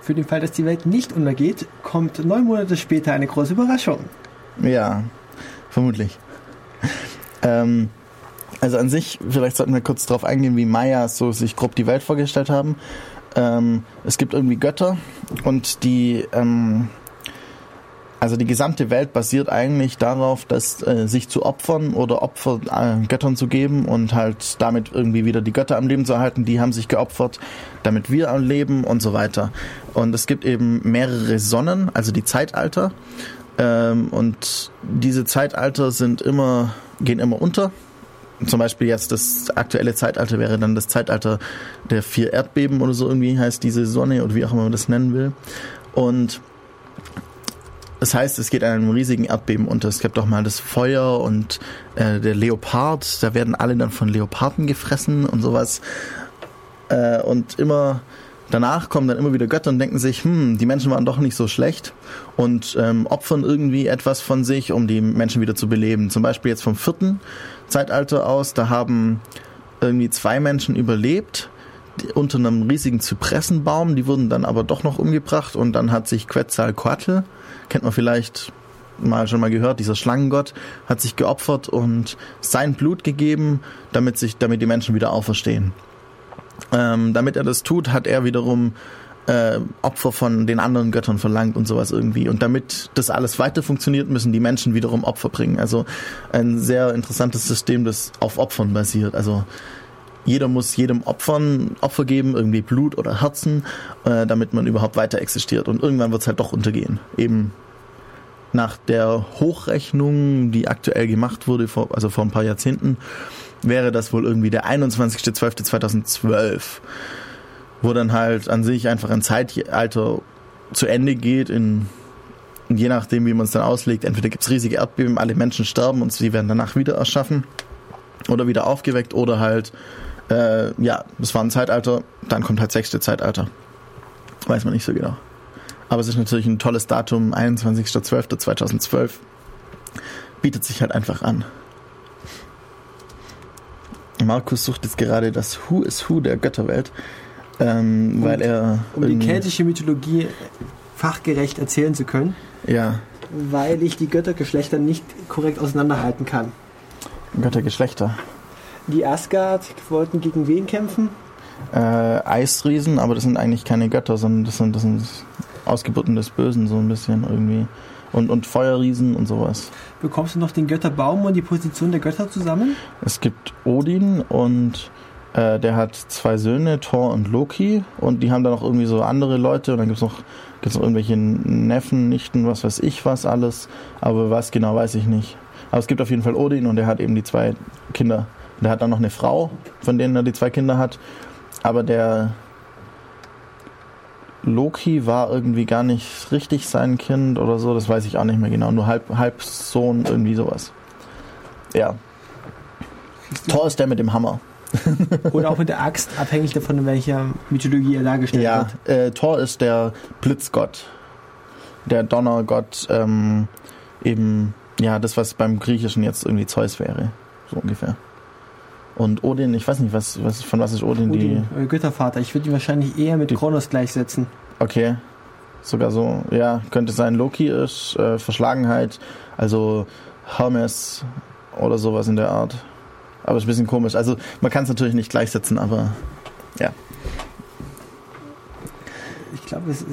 Für den Fall, dass die Welt nicht untergeht, kommt neun Monate später eine große Überraschung. Ja, vermutlich. ähm, also an sich, vielleicht sollten wir kurz darauf eingehen, wie Maya so sich grob die Welt vorgestellt haben. Ähm, es gibt irgendwie Götter und die ähm, also die gesamte Welt basiert eigentlich darauf, dass äh, sich zu opfern oder Opfer äh, Göttern zu geben und halt damit irgendwie wieder die Götter am Leben zu erhalten. Die haben sich geopfert, damit wir am Leben und so weiter. Und es gibt eben mehrere Sonnen, also die Zeitalter. Ähm, und diese Zeitalter sind immer, gehen immer unter. Zum Beispiel jetzt das aktuelle Zeitalter wäre dann das Zeitalter der vier Erdbeben oder so irgendwie heißt diese Sonne oder wie auch immer man das nennen will. Und das heißt, es geht einem riesigen Erdbeben unter. Es gibt auch mal das Feuer und äh, der Leopard, da werden alle dann von Leoparden gefressen und sowas. Äh, und immer danach kommen dann immer wieder Götter und denken sich, hm, die Menschen waren doch nicht so schlecht und ähm, opfern irgendwie etwas von sich, um die Menschen wieder zu beleben. Zum Beispiel jetzt vom vierten Zeitalter aus, da haben irgendwie zwei Menschen überlebt unter einem riesigen Zypressenbaum, die wurden dann aber doch noch umgebracht und dann hat sich Quetzalcoatl kennt man vielleicht mal schon mal gehört, dieser Schlangengott hat sich geopfert und sein Blut gegeben, damit sich, damit die Menschen wieder auferstehen. Ähm, damit er das tut, hat er wiederum äh, Opfer von den anderen Göttern verlangt und sowas irgendwie. Und damit das alles weiter funktioniert, müssen die Menschen wiederum Opfer bringen. Also ein sehr interessantes System, das auf Opfern basiert. Also jeder muss jedem Opfern Opfer geben, irgendwie Blut oder Herzen, äh, damit man überhaupt weiter existiert. Und irgendwann wird es halt doch untergehen. Eben nach der Hochrechnung, die aktuell gemacht wurde, vor, also vor ein paar Jahrzehnten, wäre das wohl irgendwie der 21.12.2012, wo dann halt an sich einfach ein Zeitalter zu Ende geht in je nachdem, wie man es dann auslegt, entweder gibt es riesige Erdbeben, alle Menschen sterben und sie werden danach wieder erschaffen oder wieder aufgeweckt oder halt äh, ja, das war ein Zeitalter, dann kommt halt sechste Zeitalter. Weiß man nicht so genau. Aber es ist natürlich ein tolles Datum, 21.12.2012. Bietet sich halt einfach an. Markus sucht jetzt gerade das Who is Who der Götterwelt, ähm, weil er. Um die keltische Mythologie fachgerecht erzählen zu können. Ja. Weil ich die Göttergeschlechter nicht korrekt auseinanderhalten kann. Göttergeschlechter. Die Asgard wollten gegen wen kämpfen? Äh, Eisriesen, aber das sind eigentlich keine Götter, sondern das sind, das sind Ausgeburten des Bösen, so ein bisschen irgendwie. Und, und Feuerriesen und sowas. Bekommst du noch den Götterbaum und die Position der Götter zusammen? Es gibt Odin und äh, der hat zwei Söhne, Thor und Loki. Und die haben dann noch irgendwie so andere Leute. Und dann gibt es noch, gibt's noch irgendwelche Neffen, Nichten, was weiß ich was alles. Aber was genau weiß ich nicht. Aber es gibt auf jeden Fall Odin und der hat eben die zwei Kinder. Der hat dann noch eine Frau, von denen er die zwei Kinder hat. Aber der Loki war irgendwie gar nicht richtig sein Kind oder so, das weiß ich auch nicht mehr genau. Nur halb, halb Sohn, irgendwie sowas. Ja. Thor ist der mit dem Hammer. Oder auch mit der Axt, abhängig davon, in welcher Mythologie er dargestellt ja, wird. Ja, äh, Thor ist der Blitzgott. Der Donnergott, ähm, eben, ja, das, was beim Griechischen jetzt irgendwie Zeus wäre. So ungefähr. Und Odin, ich weiß nicht, was, was von was ist Odin, Odin die. Göttervater. Ich würde ihn wahrscheinlich eher mit die, Kronos gleichsetzen. Okay. Sogar so, ja, könnte sein. Loki ist äh, Verschlagenheit, also Hermes oder sowas in der Art. Aber ist ein bisschen komisch. Also man kann es natürlich nicht gleichsetzen, aber ja. Ich glaube, es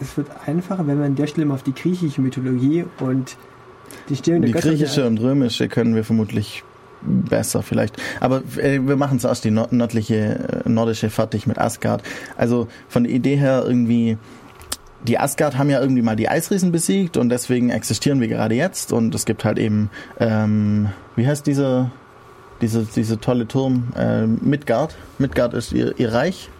es wird einfacher, wenn wir an der Stelle mal auf die griechische Mythologie und die Stirn der Die Götter griechische und römische können wir vermutlich besser vielleicht. Aber äh, wir machen zuerst die nördliche, äh, nordische fertig mit Asgard. Also von der Idee her irgendwie, die Asgard haben ja irgendwie mal die Eisriesen besiegt und deswegen existieren wir gerade jetzt und es gibt halt eben, ähm, wie heißt dieser, diese, diese tolle Turm, äh, Midgard. Midgard ist ihr, ihr Reich.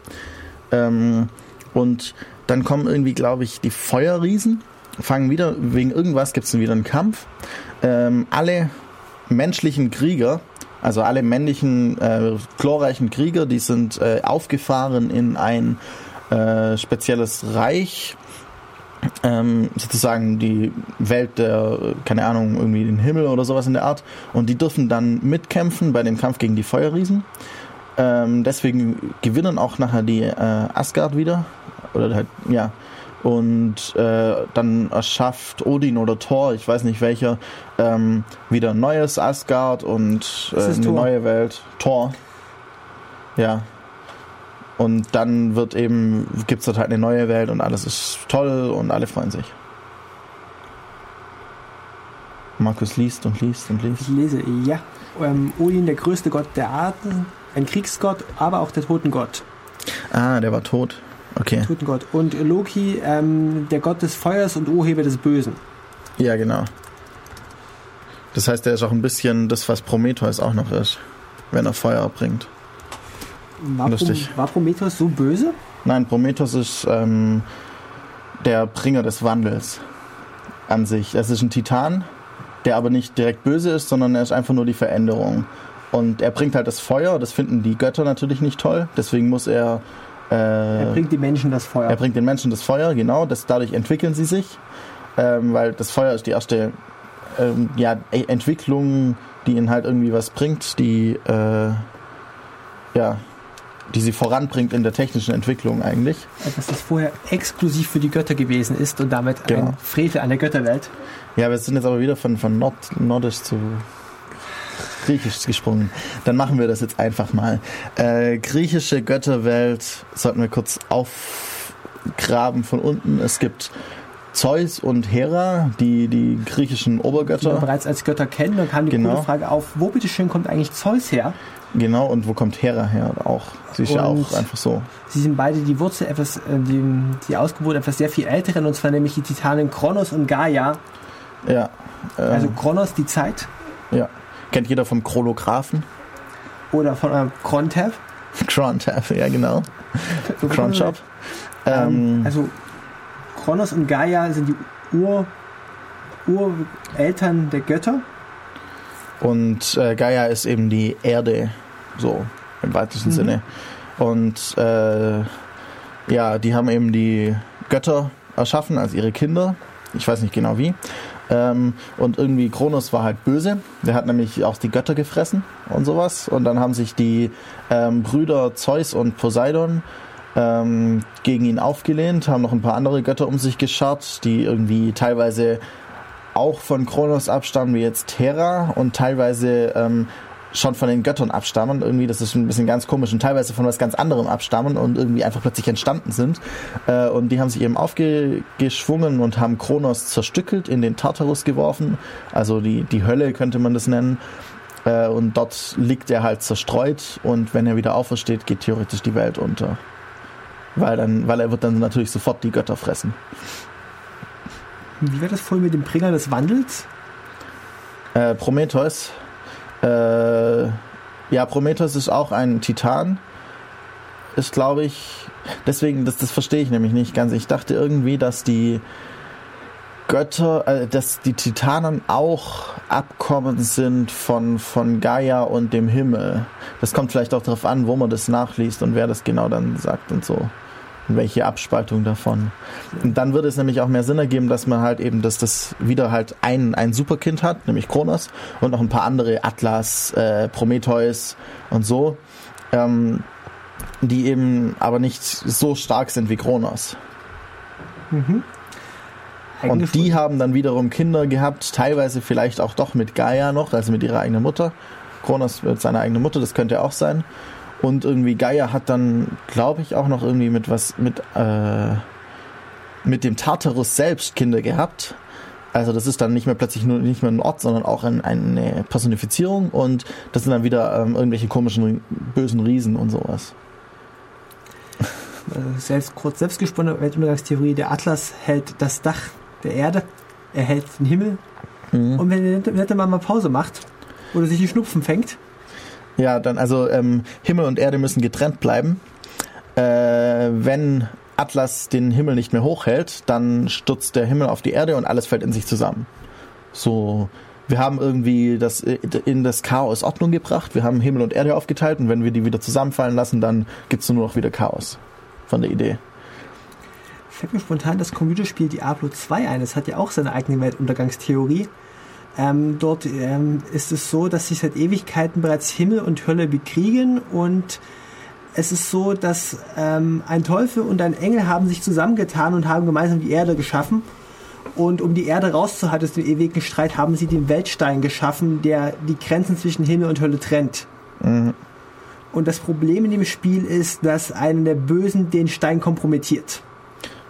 Ähm, und dann kommen irgendwie, glaube ich, die Feuerriesen, fangen wieder, wegen irgendwas gibt es wieder einen Kampf. Ähm, alle menschlichen Krieger, also alle männlichen, äh, glorreichen Krieger, die sind äh, aufgefahren in ein äh, spezielles Reich, ähm, sozusagen die Welt der, keine Ahnung, irgendwie den Himmel oder sowas in der Art. Und die dürfen dann mitkämpfen bei dem Kampf gegen die Feuerriesen. Ähm, deswegen gewinnen auch nachher die äh, Asgard wieder. Oder halt, ja. Und äh, dann erschafft Odin oder Thor, ich weiß nicht welcher, ähm, wieder ein neues Asgard und äh, eine Thor. neue Welt. Thor. Ja. Und dann wird eben, gibt es dort halt eine neue Welt und alles ist toll und alle freuen sich. Markus liest und liest und liest. Ich lese, ja. Ähm, Odin, der größte Gott der Arten, ein Kriegsgott, aber auch der Totengott. Ah, der war tot. Okay. Totengott. Und Loki, ähm, der Gott des Feuers und Urheber des Bösen. Ja, genau. Das heißt, er ist auch ein bisschen das, was Prometheus auch noch ist, wenn er Feuer bringt. War, Lustig. Prom war Prometheus so böse? Nein, Prometheus ist ähm, der Bringer des Wandels an sich. Es ist ein Titan, der aber nicht direkt böse ist, sondern er ist einfach nur die Veränderung. Und er bringt halt das Feuer, das finden die Götter natürlich nicht toll, deswegen muss er. Äh, Er bringt die Menschen das Feuer. er bringt den Menschen das Feuer, genau, das, dadurch entwickeln sie sich, ähm, weil das Feuer ist die erste ähm, ja, E- Entwicklung, die ihnen halt irgendwie was bringt, die, äh, ja, die sie voranbringt in der technischen Entwicklung eigentlich. Etwas, das vorher exklusiv für die Götter gewesen ist und damit Genau. ein Frevel an der Götterwelt. Ja, wir sind jetzt aber wieder von, von Nord, Nordisch zu Griechisch gesprungen. Dann machen wir das jetzt einfach mal. Äh, griechische Götterwelt sollten wir kurz aufgraben von unten. Es gibt Zeus und Hera, die, die griechischen Die wir Obergötter. bereits als Götter kennen. Dann kam die Genau. Frage auf, wo bitteschön kommt eigentlich Zeus her? Genau, und wo kommt Hera her? Auch. Sie ist ja auch einfach so. Sie sind beide die Wurzel etwas, äh, die, die Ausgeburt etwas sehr viel älteren, und zwar nämlich die Titanen Kronos und Gaia. Ja. Äh, Also Kronos die Zeit ja. Kennt jeder vom Chrolographen? oder von eurem Crontab. Crontab, ja genau. Cronshop. Ähm, Ähm, also Kronos und Gaia sind die Ur, Ureltern der Götter. Und äh, Gaia ist eben die Erde, so im weitesten Mhm. Sinne. Und äh, ja, die haben eben die Götter erschaffen als ihre Kinder. Ich weiß nicht genau wie. Ähm, und irgendwie Kronos war halt böse. Der hat nämlich auch die Götter gefressen und sowas. Und dann haben sich die ähm, Brüder Zeus und Poseidon ähm, gegen ihn aufgelehnt, haben noch ein paar andere Götter um sich geschart, die irgendwie teilweise auch von Kronos abstammen, wie jetzt Hera und teilweise ähm, schon von den Göttern abstammen. Irgendwie, das ist ein bisschen ganz komisch und teilweise von was ganz anderem abstammen und irgendwie einfach plötzlich entstanden sind. Äh, und die haben sich eben aufgeschwungen und haben Kronos zerstückelt, in den Tartarus geworfen. Also die, die Hölle könnte man das nennen. Äh, und dort liegt er halt zerstreut und wenn er wieder aufersteht, geht theoretisch die Welt unter. Weil, dann, weil er wird dann natürlich sofort die Götter fressen. Wie war das vorhin mit dem Bringer des Wandels? Äh, Prometheus. Äh, ja, Prometheus ist auch ein Titan. Ist, glaube ich. Deswegen, das, das verstehe ich nämlich nicht ganz. Ich dachte irgendwie, dass die Götter, äh, dass die Titanen auch Abkommen sind von, von Gaia und dem Himmel. Das kommt vielleicht auch darauf an, wo man das nachliest und wer das genau dann sagt und so. Welche Abspaltung davon. Und dann würde es nämlich auch mehr Sinn ergeben, dass man halt eben, dass das wieder halt ein, ein Superkind hat, nämlich Kronos, und noch ein paar andere, Atlas, äh, Prometheus und so, ähm, die eben aber nicht so stark sind wie Kronos. Und die haben dann wiederum Kinder gehabt, teilweise vielleicht auch doch mit Gaia noch, also mit ihrer eigenen Mutter. Kronos mit seiner eigenen Mutter, das könnte auch sein. Und irgendwie Gaia hat dann, glaube ich, auch noch irgendwie mit was, mit, äh, mit dem Tartarus selbst Kinder gehabt. Also das ist dann nicht mehr plötzlich nur nicht mehr ein Ort, sondern auch ein, eine Personifizierung und das sind dann wieder ähm, irgendwelche komischen bösen Riesen und sowas. Äh, selbst kurz selbstgesponnene Weltuntergangstheorie, der Atlas hält das Dach der Erde, er hält den Himmel. Mhm. Und wenn der nette Mann mal Pause macht oder sich die Schnupfen fängt. Ja, dann also ähm, Himmel und Erde müssen getrennt bleiben. Äh, wenn Atlas den Himmel nicht mehr hochhält, dann stürzt der Himmel auf die Erde und alles fällt in sich zusammen. So, wir haben irgendwie das in das Chaos Ordnung gebracht, wir haben Himmel und Erde aufgeteilt und wenn wir die wieder zusammenfallen lassen, dann gibt es nur noch wieder Chaos von der Idee. Fällt mir spontan das Computerspiel Diablo 2 ein. Es hat ja auch seine eigene Weltuntergangstheorie. Ähm, dort ähm, ist es so, dass sich seit Ewigkeiten bereits Himmel und Hölle bekriegen und es ist so, dass ähm, ein Teufel und ein Engel haben sich zusammengetan und haben gemeinsam die Erde geschaffen. Und um die Erde rauszuhalten aus dem ewigen Streit, haben sie den Weltstein geschaffen, der die Grenzen zwischen Himmel und Hölle trennt. Mhm. Und das Problem in dem Spiel ist, dass einer der Bösen den Stein kompromittiert.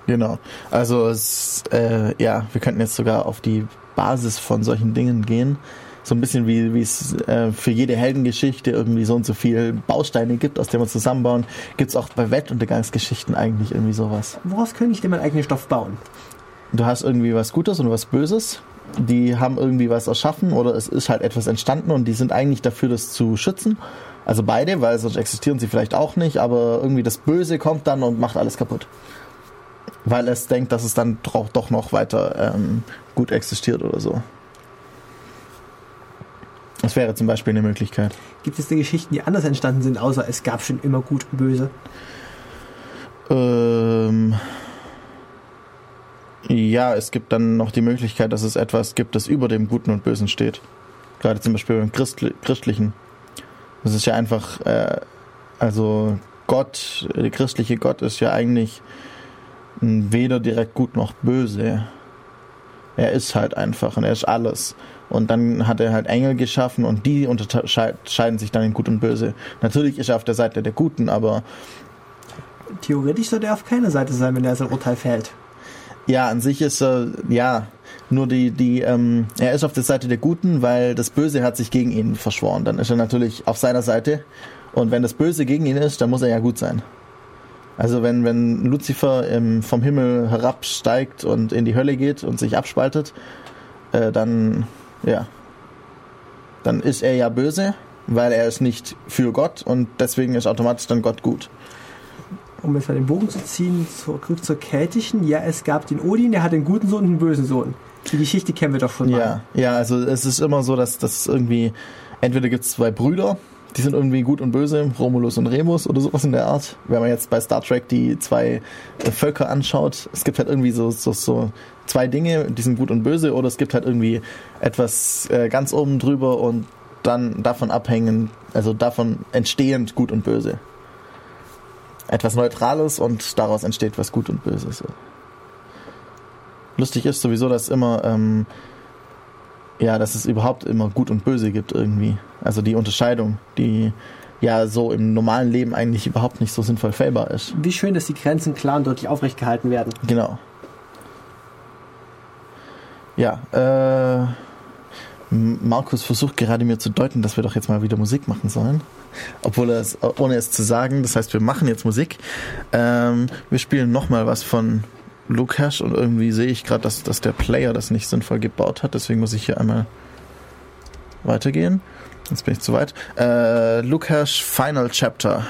Genau. Also es, äh, ja, wir könnten jetzt sogar auf die Basis von solchen Dingen gehen so ein bisschen wie wie es äh, für jede Heldengeschichte irgendwie so und so viel Bausteine gibt, aus denen wir zusammenbauen, gibt es auch bei Weltuntergangsgeschichten eigentlich irgendwie sowas. Woraus könnte ich denn meinen eigenen Stoff bauen? Du hast irgendwie was Gutes und was Böses. Die haben irgendwie was erschaffen oder es ist halt etwas entstanden und die sind eigentlich dafür, das zu schützen. Also beide, weil sonst existieren sie vielleicht auch nicht, aber irgendwie das Böse kommt dann und macht alles kaputt. Weil es denkt, dass es dann doch noch weiter ähm, gut existiert oder so. Das wäre zum Beispiel eine Möglichkeit. Gibt es denn Geschichten, die anders entstanden sind, außer es gab schon immer Gut und Böse? Ähm, ja, es gibt dann noch die Möglichkeit, dass es etwas gibt, das über dem Guten und Bösen steht. Gerade zum Beispiel beim Christli Christlichen. Das ist ja einfach, äh, also Gott, der christliche Gott ist ja eigentlich weder direkt gut noch böse. Er ist halt einfach und er ist alles. Und dann hat er halt Engel geschaffen und die unterscheiden sich dann in Gut und Böse. Natürlich ist er auf der Seite der Guten, aber. Theoretisch sollte er auf keiner Seite sein, wenn er sein Urteil fällt. Ja, an sich ist er, ja, nur die, die, ähm, er ist auf der Seite der Guten, weil das Böse hat sich gegen ihn verschworen. Dann ist er natürlich auf seiner Seite. Und wenn das Böse gegen ihn ist, dann muss er ja gut sein. Also wenn, wenn Lucifer ähm, vom Himmel herabsteigt und in die Hölle geht und sich abspaltet, äh, dann ja, dann ist er ja böse, weil er ist nicht für Gott und deswegen ist automatisch dann Gott gut. Um jetzt mal den Bogen zu ziehen, zurück zur Keltischen, ja, es gab den Odin, der hat einen guten Sohn und einen bösen Sohn. Die Geschichte kennen wir doch schon mal. Ja, ja also es ist immer so, dass das irgendwie, entweder gibt es zwei Brüder, die sind irgendwie gut und böse, Romulus und Remus oder sowas in der Art. Wenn man jetzt bei Star Trek die zwei äh, Völker anschaut, es gibt halt irgendwie so, so, so zwei Dinge, die sind gut und böse, oder es gibt halt irgendwie etwas äh, ganz oben drüber und dann davon abhängen, also davon entstehend gut und böse. Etwas Neutrales und daraus entsteht was gut und böse. So. Lustig ist sowieso, dass immer, ähm, ja, dass es überhaupt immer gut und böse gibt irgendwie. Also die Unterscheidung, die ja so im normalen Leben eigentlich überhaupt nicht so sinnvoll fällbar ist. Wie schön, dass die Grenzen klar und deutlich aufrecht gehalten werden. Genau. Ja, äh, Markus versucht gerade mir zu deuten, dass wir doch jetzt mal wieder Musik machen sollen. Obwohl er es, ohne es zu sagen, das heißt, wir machen jetzt Musik. Ähm, wir spielen nochmal was von Lukas und irgendwie sehe ich gerade, dass, dass der Player das nicht sinnvoll gebaut hat. Deswegen muss ich hier einmal weitergehen. Jetzt bin ich zu weit. Äh, Lukas Final Chapter.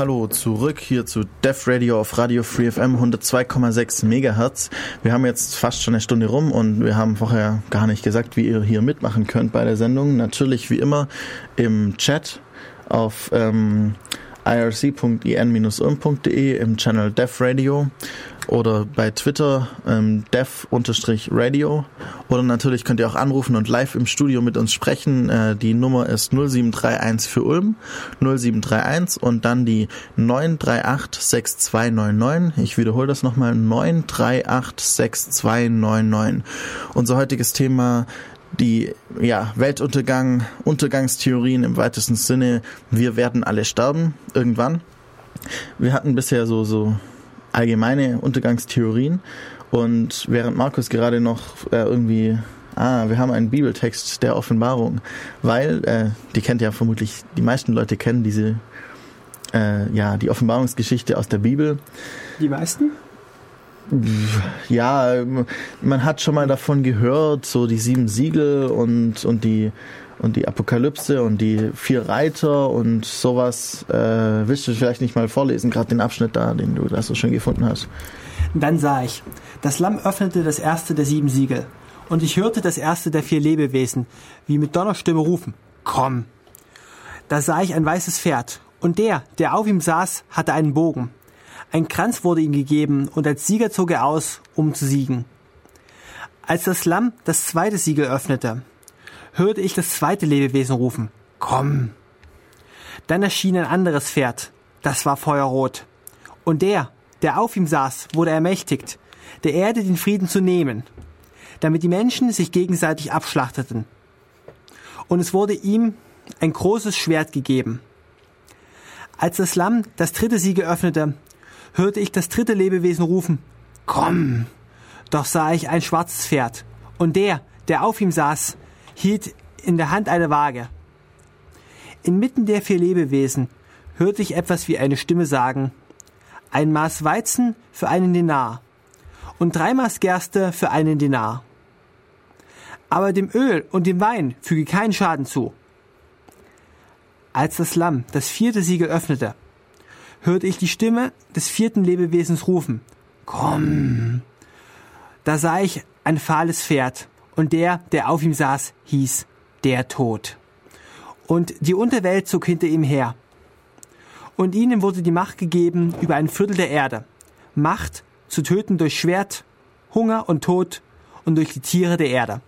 Hallo, zurück hier zu Def Radio auf Radio Free FM 102,6 Megahertz. Wir haben jetzt fast schon eine Stunde rum und wir haben vorher gar nicht gesagt, wie ihr hier mitmachen könnt bei der Sendung. Natürlich wie immer im Chat auf ähm, irc.in-ulm.de im Channel Def Radio oder bei Twitter ähm, def-radio oder natürlich könnt ihr auch anrufen und live im Studio mit uns sprechen. Äh, die Nummer ist 0731 für Ulm, 0731 und dann die 938 6299. Ich wiederhole das nochmal, 938 6299. Unser heutiges Thema die ja, Weltuntergang, Untergangstheorien im weitesten Sinne, wir werden alle sterben, irgendwann. Wir hatten bisher so, so allgemeine Untergangstheorien und während Markus gerade noch äh, irgendwie, ah, wir haben einen Bibeltext der Offenbarung, weil, äh, die kennt ja vermutlich, die meisten Leute kennen diese, äh, ja, die Offenbarungsgeschichte aus der Bibel. Die meisten? Ja, man hat schon mal davon gehört, so die sieben Siegel und, und die und die Apokalypse und die vier Reiter und sowas. Äh, willst du vielleicht nicht mal vorlesen, gerade den Abschnitt da, den du da so schön gefunden hast? Dann sah ich, das Lamm öffnete das erste der sieben Siegel, und ich hörte das erste der vier Lebewesen, wie mit Donnerstimme rufen, komm. Da sah ich ein weißes Pferd, und der, der auf ihm saß, hatte einen Bogen. Ein Kranz wurde ihm gegeben, und als Sieger zog er aus, um zu siegen. Als das Lamm das zweite Siegel öffnete, hörte ich das zweite Lebewesen rufen, komm. Dann erschien ein anderes Pferd, das war feuerrot. Und der, der auf ihm saß, wurde ermächtigt, der Erde den Frieden zu nehmen, damit die Menschen sich gegenseitig abschlachteten. Und es wurde ihm ein großes Schwert gegeben. Als das Lamm das dritte Siegel öffnete, hörte ich das dritte Lebewesen rufen, komm. Doch sah ich ein schwarzes Pferd, und der, der auf ihm saß, hielt in der Hand eine Waage. Inmitten der vier Lebewesen hörte ich etwas wie eine Stimme sagen, ein Maß Weizen für einen Denar und drei Maß Gerste für einen Denar. Aber dem Öl und dem Wein füge keinen Schaden zu. Als das Lamm das vierte Siegel öffnete, hörte ich die Stimme des vierten Lebewesens rufen, Komm! Da sah ich ein fahles Pferd, und der, der auf ihm saß, hieß der Tod. Und die Unterwelt zog hinter ihm her. Und ihnen wurde die Macht gegeben über ein Viertel der Erde. Macht zu töten durch Schwert, Hunger und Tod und durch die Tiere der Erde.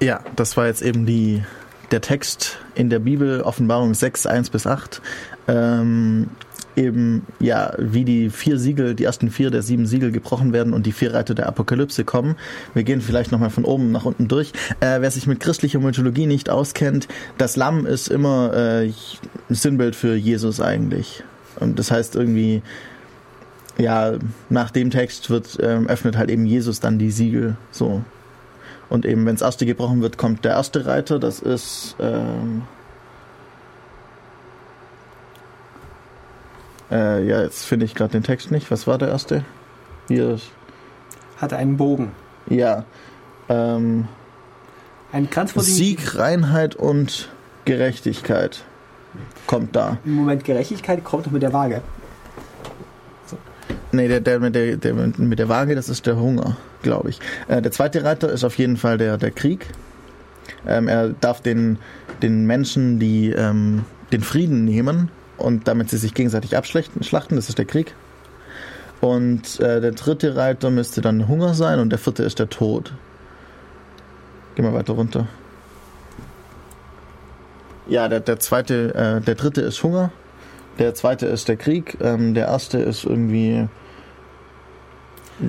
Ja, das war jetzt eben die, der Text in der Bibel, Offenbarung 6, 1 bis 8. Ähm, eben, ja, wie die vier Siegel, die ersten vier der sieben Siegel gebrochen werden und die vier Reiter der Apokalypse kommen. Wir gehen vielleicht nochmal von oben nach unten durch. Äh, wer sich mit christlicher Mythologie nicht auskennt, das Lamm ist immer äh, Sinnbild für Jesus eigentlich. Und das heißt irgendwie, ja, nach dem Text wird, ähm, öffnet halt eben Jesus dann die Siegel, so. Und eben, wenn das erste gebrochen wird, kommt der erste Reiter, das ist, ähm, Äh, ja, jetzt finde ich gerade den Text nicht. Was war der erste? Hier. Hatte einen Bogen. Ja. Ähm, Ein Kranz vor Sieg, Reinheit und Gerechtigkeit kommt da. Im Moment Gerechtigkeit kommt doch mit der Waage. Nee, der, der, mit der, der mit der Waage, das ist der Hunger, glaube ich. Äh, der zweite Reiter ist auf jeden Fall der, der Krieg. Ähm, er darf den, den Menschen die, ähm, den Frieden nehmen und damit sie sich gegenseitig abschlachten. Das ist der Krieg. Und äh, der dritte Reiter müsste dann Hunger sein und der vierte ist der Tod. Gehen wir weiter runter. Ja, der, der zweite, äh, der dritte ist Hunger. Der zweite ist der Krieg. Ähm, der erste ist irgendwie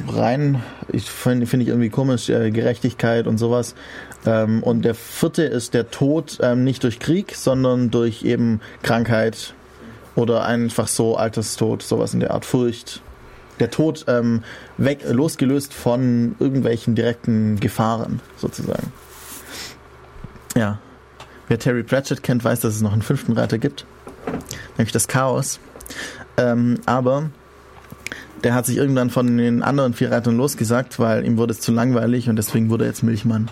rein, ich finde find ich irgendwie komisch, äh, Gerechtigkeit und sowas. Ähm, und der vierte ist der Tod ähm, nicht durch Krieg, sondern durch eben Krankheit, oder einfach so Alterstod, sowas in der Art Furcht. Der Tod ähm, weg, losgelöst von irgendwelchen direkten Gefahren, sozusagen. Ja. Wer Terry Pratchett kennt, weiß, dass es noch einen fünften Reiter gibt. Nämlich das Chaos. Ähm, aber der hat sich irgendwann von den anderen vier Reitern losgesagt, weil ihm wurde es zu langweilig und deswegen wurde er jetzt Milchmann.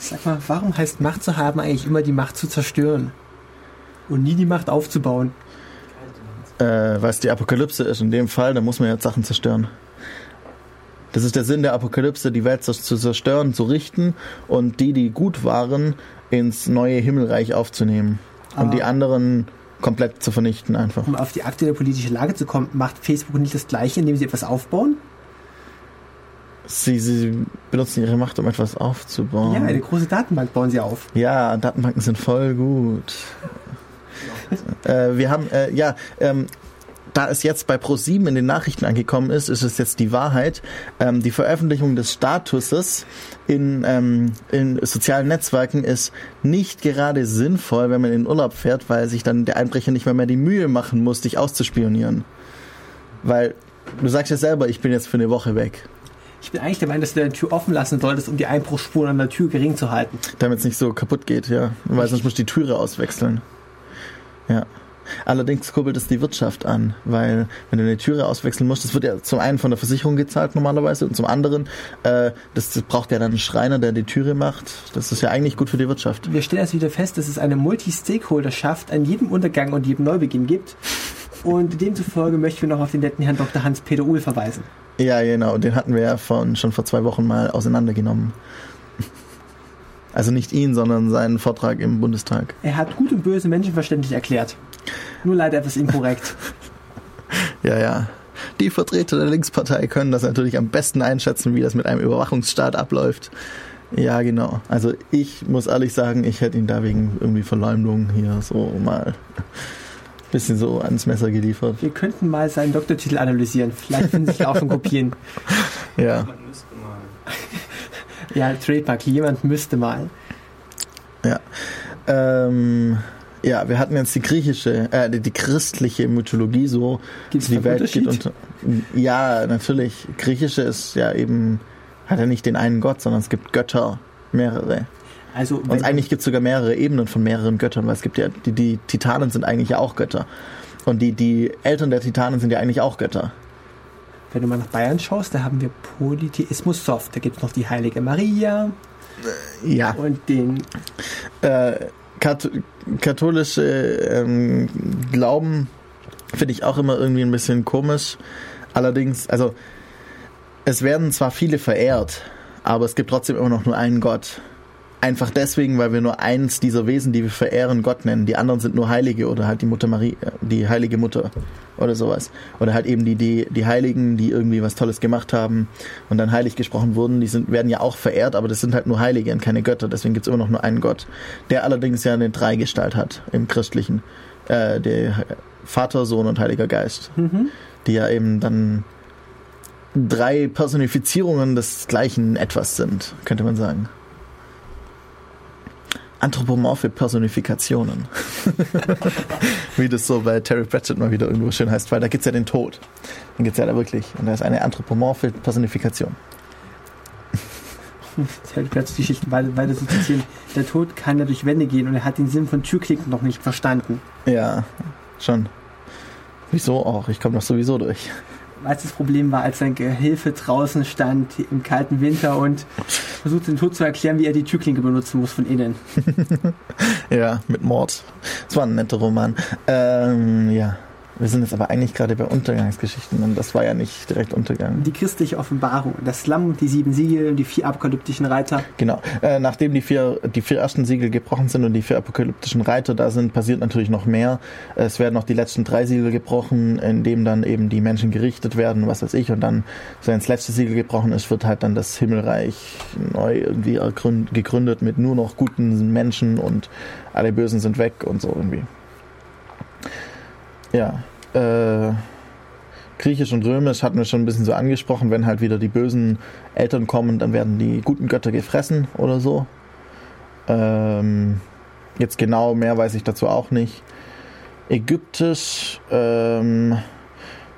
Sag mal, warum heißt Macht zu haben eigentlich immer die Macht zu zerstören? Und nie die Macht aufzubauen. Äh, weil es die Apokalypse ist. In dem Fall, da muss man jetzt Sachen zerstören. Das ist der Sinn der Apokalypse, die Welt zu zerstören, zu richten und die, die gut waren, ins neue Himmelreich aufzunehmen. Und Ah. die anderen komplett zu vernichten einfach. Um auf die aktuelle politische Lage zu kommen, macht Facebook nicht das Gleiche, indem sie etwas aufbauen? Sie, sie benutzen ihre Macht, um etwas aufzubauen. Ja, eine große Datenbank bauen sie auf. Ja, Datenbanken sind voll gut. äh, wir haben, äh, ja, ähm, da es jetzt bei Pro7 in den Nachrichten angekommen ist, ist es jetzt die Wahrheit. Ähm, die Veröffentlichung des Statuses in, ähm, in sozialen Netzwerken ist nicht gerade sinnvoll, wenn man in den Urlaub fährt, weil sich dann der Einbrecher nicht mehr, mehr die Mühe machen muss, dich auszuspionieren. Weil du sagst ja selber, ich bin jetzt für eine Woche weg. Ich bin eigentlich der Meinung, dass du deine Tür offen lassen solltest, um die Einbruchsspuren an der Tür gering zu halten. damit es nicht so kaputt geht, ja. Weil sonst musst du die Türe auswechseln. Ja. Allerdings kurbelt es die Wirtschaft an, weil wenn du eine Türe auswechseln musst, das wird ja zum einen von der Versicherung gezahlt normalerweise und zum anderen, äh, das, das braucht ja dann einen Schreiner, der die Türe macht. Das ist ja eigentlich gut für die Wirtschaft. Wir stellen jetzt wieder fest, dass es eine Multi-Stakeholderschaft an jedem Untergang und jedem Neubeginn gibt. Und demzufolge möchten wir noch auf den netten Herrn Dr. Hans-Peter Uhl verweisen. Ja, genau, den hatten wir ja von, schon vor zwei Wochen mal auseinandergenommen. Also nicht ihn, sondern seinen Vortrag im Bundestag. Er hat gut und böse menschenverständlich erklärt. Nur leider etwas inkorrekt. Ja, ja. Die Vertreter der Linkspartei können das natürlich am besten einschätzen, wie das mit einem Überwachungsstaat abläuft. Ja, genau. Also ich muss ehrlich sagen, ich hätte ihn da wegen irgendwie Verleumdung hier so mal bisschen so ans Messer geliefert. Wir könnten mal seinen Doktortitel analysieren. Vielleicht finden sich auch schon Kopien. Ja, Man müsste mal. Ja, Trademark. Jemand müsste mal. ja. Ähm, ja, wir hatten jetzt die griechische, äh, die, die christliche Mythologie so. Gibt's die Welt geht unter. Ja, natürlich. Griechische ist ja eben, hat ja nicht den einen Gott, sondern es gibt Götter, mehrere. Also, Und eigentlich gibt es sogar mehrere Ebenen von mehreren Göttern, weil es gibt ja, die, die Titanen sind eigentlich ja auch Götter. Und die, die Eltern der Titanen sind ja eigentlich auch Götter. wenn du mal nach Bayern schaust, da haben wir Polytheismus soft. Da gibt es noch die heilige Maria Ja. und den Äh, Kat katholische ähm, Glauben finde ich auch immer irgendwie ein bisschen komisch. Allerdings, also es werden zwar viele verehrt, aber es gibt trotzdem immer noch nur einen Gott. Einfach deswegen, weil wir nur eins dieser Wesen, die wir verehren, Gott nennen. Die anderen sind nur Heilige oder halt die Mutter Maria, die heilige Mutter oder sowas. Oder halt eben die, die, die Heiligen, die irgendwie was Tolles gemacht haben und dann heilig gesprochen wurden, die sind, werden ja auch verehrt, aber das sind halt nur Heilige und keine Götter. Deswegen gibt's immer noch nur einen Gott, der allerdings ja eine Dreigestalt hat im Christlichen. Äh, der Vater, Sohn und Heiliger Geist. Die ja eben dann drei Personifizierungen des gleichen Etwas sind, könnte man sagen. Anthropomorphe Personifikationen. Wie das so bei Terry Pratchett mal wieder irgendwo schön heißt, weil da gibt's ja den Tod. Den gibt's ja da wirklich. Und da ist eine anthropomorphe Personifikation. Plötzlich die Geschichten weiter, weiter zu zitieren. Der Tod kann ja durch Wände gehen und er hat den Sinn von Türklicken noch nicht verstanden. Ja, schon. Wieso auch? Ich komme doch sowieso durch. Das Problem war, als sein Gehilfe draußen stand im kalten Winter und versuchte den Tod zu erklären, wie er die Türklinke benutzen muss von innen. Ja, mit Mord. Das war ein netter Roman. Ähm, ja. Wir sind jetzt aber eigentlich gerade bei Untergangsgeschichten und das war ja nicht direkt Untergang. Die christliche Offenbarung, das Lamm, die sieben Siegel und die vier apokalyptischen Reiter. Genau. Äh, nachdem die vier, die vier ersten Siegel gebrochen sind und die vier apokalyptischen Reiter da sind, passiert natürlich noch mehr. Es werden noch die letzten drei Siegel gebrochen, in dem dann eben die Menschen gerichtet werden, was weiß ich. Und dann, wenn das letzte Siegel gebrochen ist, wird halt dann das Himmelreich neu irgendwie gegründet mit nur noch guten Menschen und alle Bösen sind weg und so irgendwie. Ja. Äh, Griechisch und Römisch hatten wir schon ein bisschen so angesprochen, wenn halt wieder die bösen Eltern kommen, dann werden die guten Götter gefressen oder so. Ähm, jetzt genau mehr weiß ich dazu auch nicht. Ägyptisch ähm,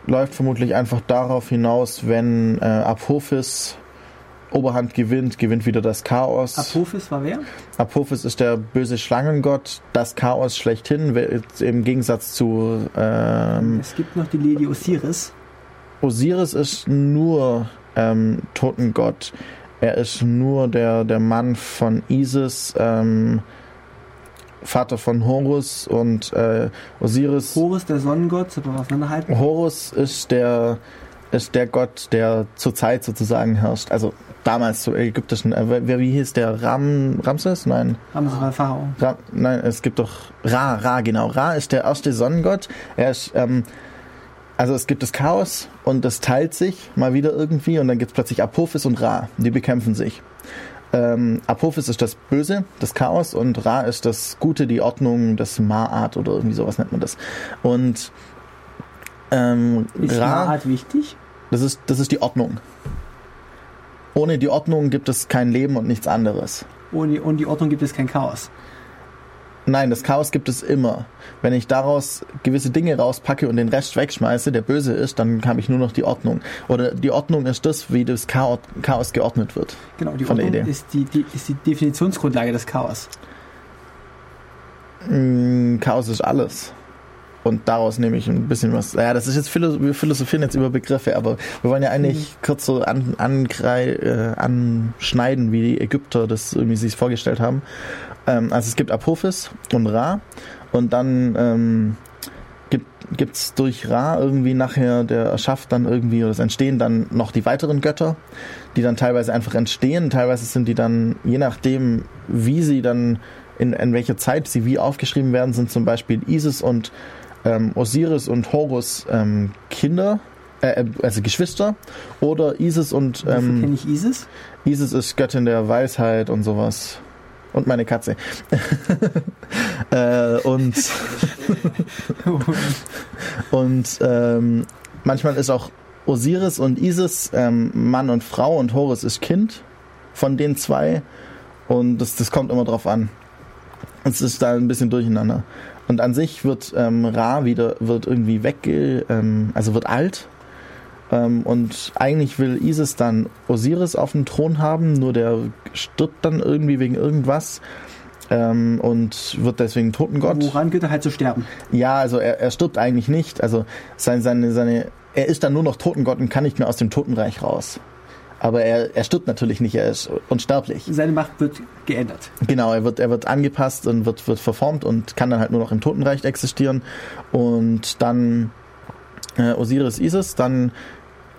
läuft vermutlich einfach darauf hinaus, wenn äh, Apophis Oberhand gewinnt, gewinnt wieder das Chaos. Apophis war wer? Apophis ist der böse Schlangengott, das Chaos schlechthin, im Gegensatz zu ähm, Es gibt noch die Lady Osiris. Osiris ist nur ähm, Totengott. Er ist nur der, der Mann von Isis. Ähm, Vater von Horus und äh, Osiris. Horus, der Sonnengott, sollte man auseinanderhalten. Horus ist der ist der Gott, der zur Zeit sozusagen herrscht. Also damals zu ägyptischen. Äh, wer, wie hieß der? Ram, Ramses? Nein. Ramses war Pharao. Ra, nein, es gibt doch Ra, Ra, genau. Ra ist der erste Sonnengott. Er ist, ähm, also es gibt das Chaos und das teilt sich mal wieder irgendwie und dann gibt es plötzlich Apophis und Ra. Die bekämpfen sich. Ähm, Apophis ist das Böse, das Chaos und Ra ist das Gute, die Ordnung, das Ma'at oder irgendwie sowas nennt man das. Und ähm, Ist Ra, Ma'at wichtig? das ist, das ist die Ordnung. Ohne die Ordnung gibt es kein Leben und nichts anderes. Ohne, ohne die Ordnung gibt es kein Chaos. Nein, das Chaos gibt es immer. Wenn ich daraus gewisse Dinge rauspacke und den Rest wegschmeiße, der böse ist, dann habe ich nur noch die Ordnung. Oder die Ordnung ist das, wie das Chaos, Chaos geordnet wird. Genau, die Ordnung ist die, die, ist die Definitionsgrundlage des Chaos. Mm, Chaos ist alles. Und daraus nehme ich ein bisschen was. Ja, das ist jetzt wir philosophieren jetzt über Begriffe, aber wir wollen ja eigentlich kurz so an, angrei äh, anschneiden, wie die Ägypter das irgendwie sich vorgestellt haben. Ähm, also es gibt Apophis und Ra und dann ähm, gibt es durch Ra irgendwie nachher, der erschafft dann irgendwie, oder es entstehen dann noch die weiteren Götter, die dann teilweise einfach entstehen, teilweise sind die dann, je nachdem, wie sie dann, in, in welcher Zeit sie wie aufgeschrieben werden, sind zum Beispiel Isis und ähm, Osiris und Horus ähm, Kinder, äh, also Geschwister, oder Isis und ähm, kenne ich Isis? Isis ist Göttin der Weisheit und sowas. Und meine Katze. äh, und und ähm, manchmal ist auch Osiris und Isis ähm, Mann und Frau und Horus ist Kind von den zwei. Und das, das kommt immer drauf an. Es ist da ein bisschen durcheinander. Und an sich wird ähm, Ra wieder wird irgendwie wegge, ähm, also wird alt. Ähm, und eigentlich will Isis dann Osiris auf dem Thron haben, nur der stirbt dann irgendwie wegen irgendwas ähm, und wird deswegen Totengott. Woran Götter halt zu sterben? Ja, also er, er stirbt eigentlich nicht. Also seine, seine, seine, er ist dann nur noch Totengott und kann nicht mehr aus dem Totenreich raus. Aber er, er stirbt natürlich nicht, er ist unsterblich. Seine Macht wird geändert. Genau, er wird, er wird angepasst und wird, wird verformt und kann dann halt nur noch im Totenreich existieren. Und dann äh, Osiris Isis, dann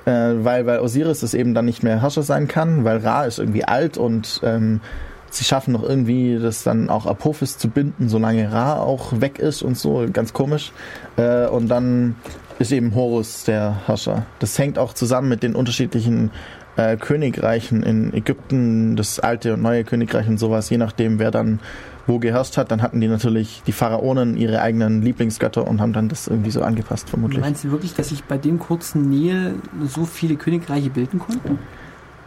äh, weil, weil Osiris es eben dann nicht mehr Herrscher sein kann, weil Ra ist irgendwie alt und ähm, sie schaffen noch irgendwie das dann auch Apophis zu binden, solange Ra auch weg ist und so, ganz komisch. Äh, und dann ist eben Horus der Herrscher. Das hängt auch zusammen mit den unterschiedlichen äh, Königreichen in Ägypten, das alte und neue Königreich und sowas, je nachdem, wer dann wo geherrscht hat, dann hatten die natürlich die Pharaonen ihre eigenen Lieblingsgötter und haben dann das irgendwie so angepasst, vermutlich. Meinst du wirklich, dass sich bei dem kurzen Nähe so viele Königreiche bilden konnten?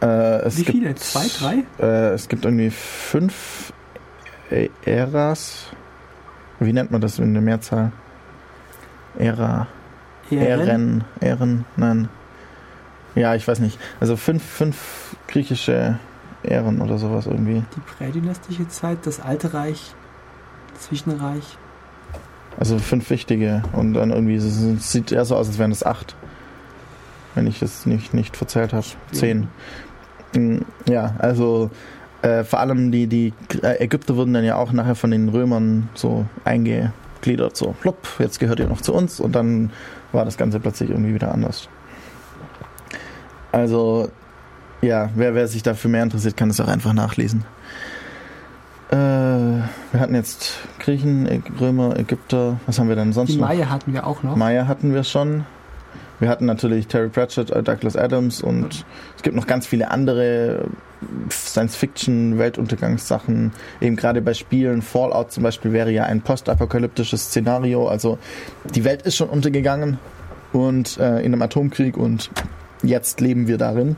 Äh, es Wie gibt, viele? Zwei, drei? Äh, es gibt irgendwie fünf Äras. Wie nennt man das in der Mehrzahl? Ära. Ähren. Ähren. Nein. Ja, ich weiß nicht. Also fünf, fünf griechische Ähren oder sowas irgendwie. Die prädynastische Zeit, das Alte Reich, Zwischenreich. Also fünf wichtige. Und dann irgendwie, es es sieht eher so aus, als wären es acht. Wenn ich das nicht, nicht verzählt habe. Zehn. Mm, Ja, also äh, vor allem die, die Ägypter wurden dann ja auch nachher von den Römern so eingegliedert, so plopp, jetzt gehört ihr noch zu uns und dann war das Ganze plötzlich irgendwie wieder anders. Also, ja, wer, wer sich dafür mehr interessiert, kann es auch einfach nachlesen. Äh, wir hatten jetzt Griechen, Römer, Ägypter, was haben wir denn sonst Die noch? Maya hatten wir auch noch. Maya hatten wir schon. Wir hatten natürlich Terry Pratchett, äh, Douglas Adams und es gibt noch ganz viele andere Science-Fiction, Weltuntergangssachen. Eben gerade bei Spielen, Fallout zum Beispiel wäre ja ein postapokalyptisches Szenario. Also die Welt ist schon untergegangen und äh, in einem Atomkrieg und jetzt leben wir darin.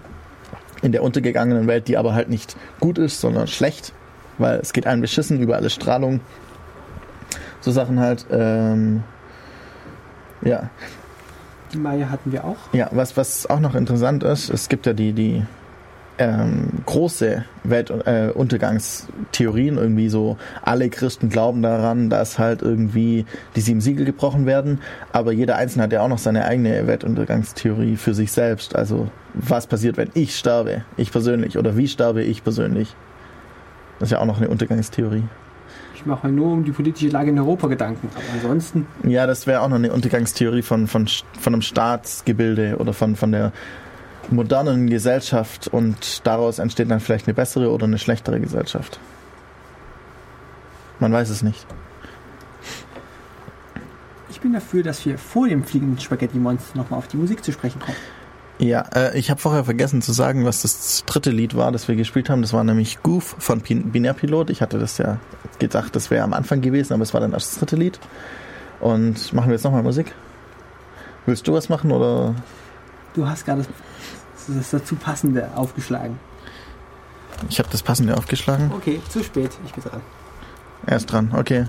In der untergegangenen Welt, die aber halt nicht gut ist, sondern schlecht, weil es geht allen beschissen, überall ist Strahlung. So Sachen halt. Ähm, ja, Die Maya hatten wir auch. ja, was, was auch noch interessant ist, es gibt ja die, die ähm, große Weltuntergangstheorien, irgendwie so, alle Christen glauben daran, dass halt irgendwie die sieben Siegel gebrochen werden, aber jeder Einzelne hat ja auch noch seine eigene Weltuntergangstheorie für sich selbst. Also, was passiert, wenn ich sterbe, ich persönlich, oder wie sterbe ich persönlich? Das ist ja auch noch eine Untergangstheorie. Ich mache mir nur um die politische Lage in Europa Gedanken. Aber ansonsten. Ja, das wäre auch noch eine Untergangstheorie von, von, von einem Staatsgebilde oder von, von der modernen Gesellschaft und daraus entsteht dann vielleicht eine bessere oder eine schlechtere Gesellschaft. Man weiß es nicht. Ich bin dafür, dass wir vor dem fliegenden Spaghetti-Monster nochmal auf die Musik zu sprechen kommen. Ja, äh, ich habe vorher vergessen zu sagen, was das dritte Lied war, das wir gespielt haben. Das war nämlich Goof von Pin Binärpilot. Ich hatte das ja gedacht, das wäre am Anfang gewesen, aber es war dann das dritte Lied. Und machen wir jetzt nochmal Musik? Willst du was machen oder? Du hast gerade das, das dazu passende aufgeschlagen. Ich habe das passende aufgeschlagen. Okay, zu spät. Ich bin dran. Er ist dran, okay.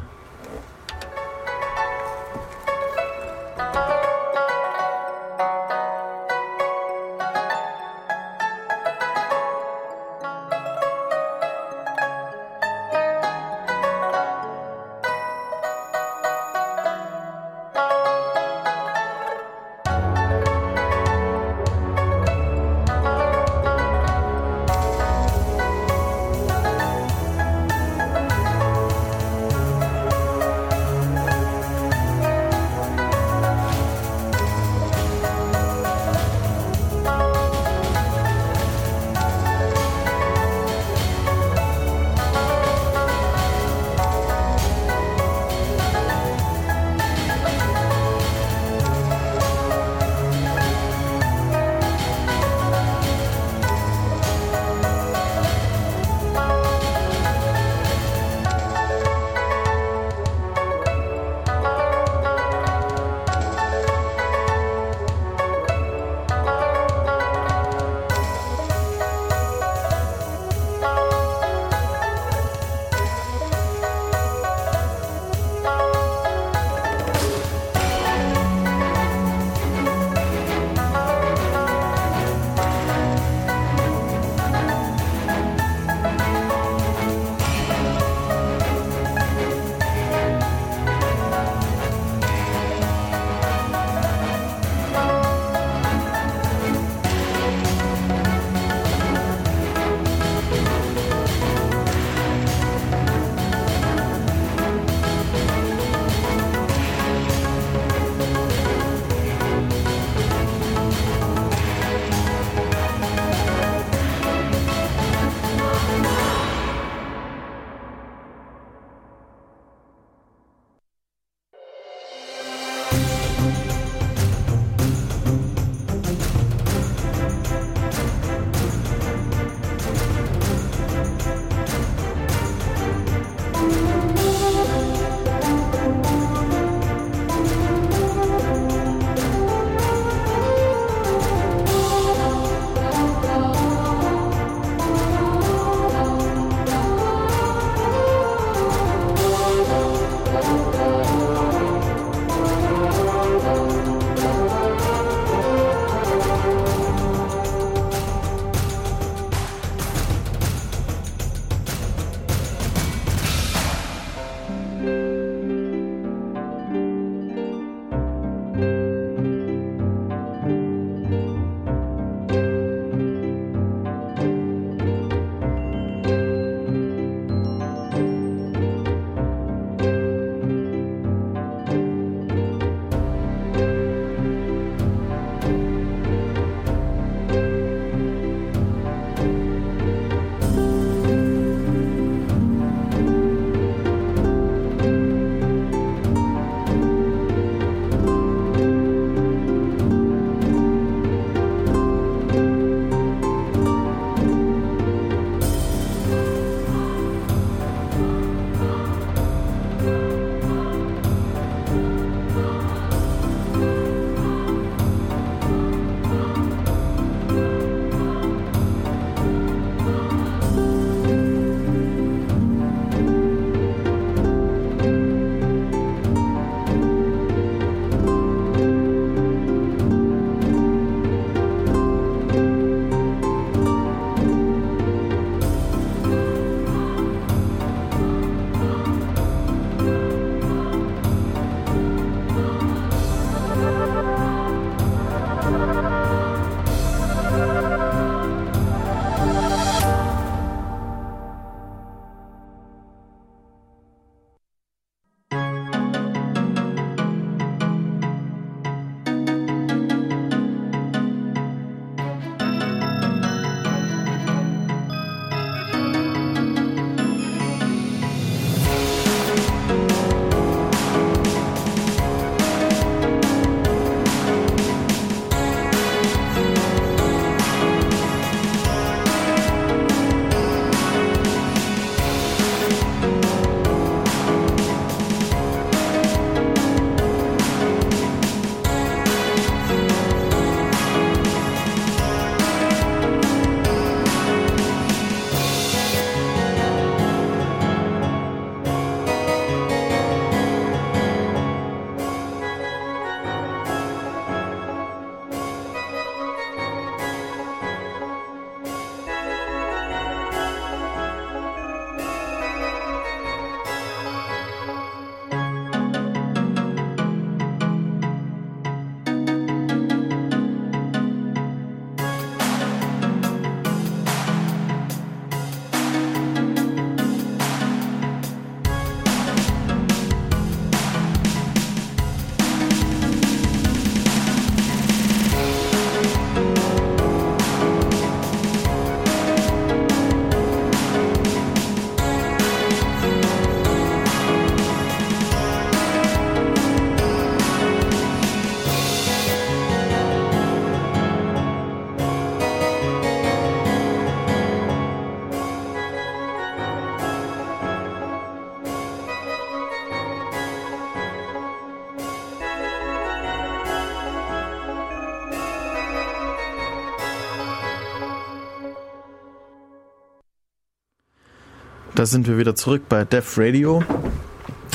Da sind wir wieder zurück bei Def Radio.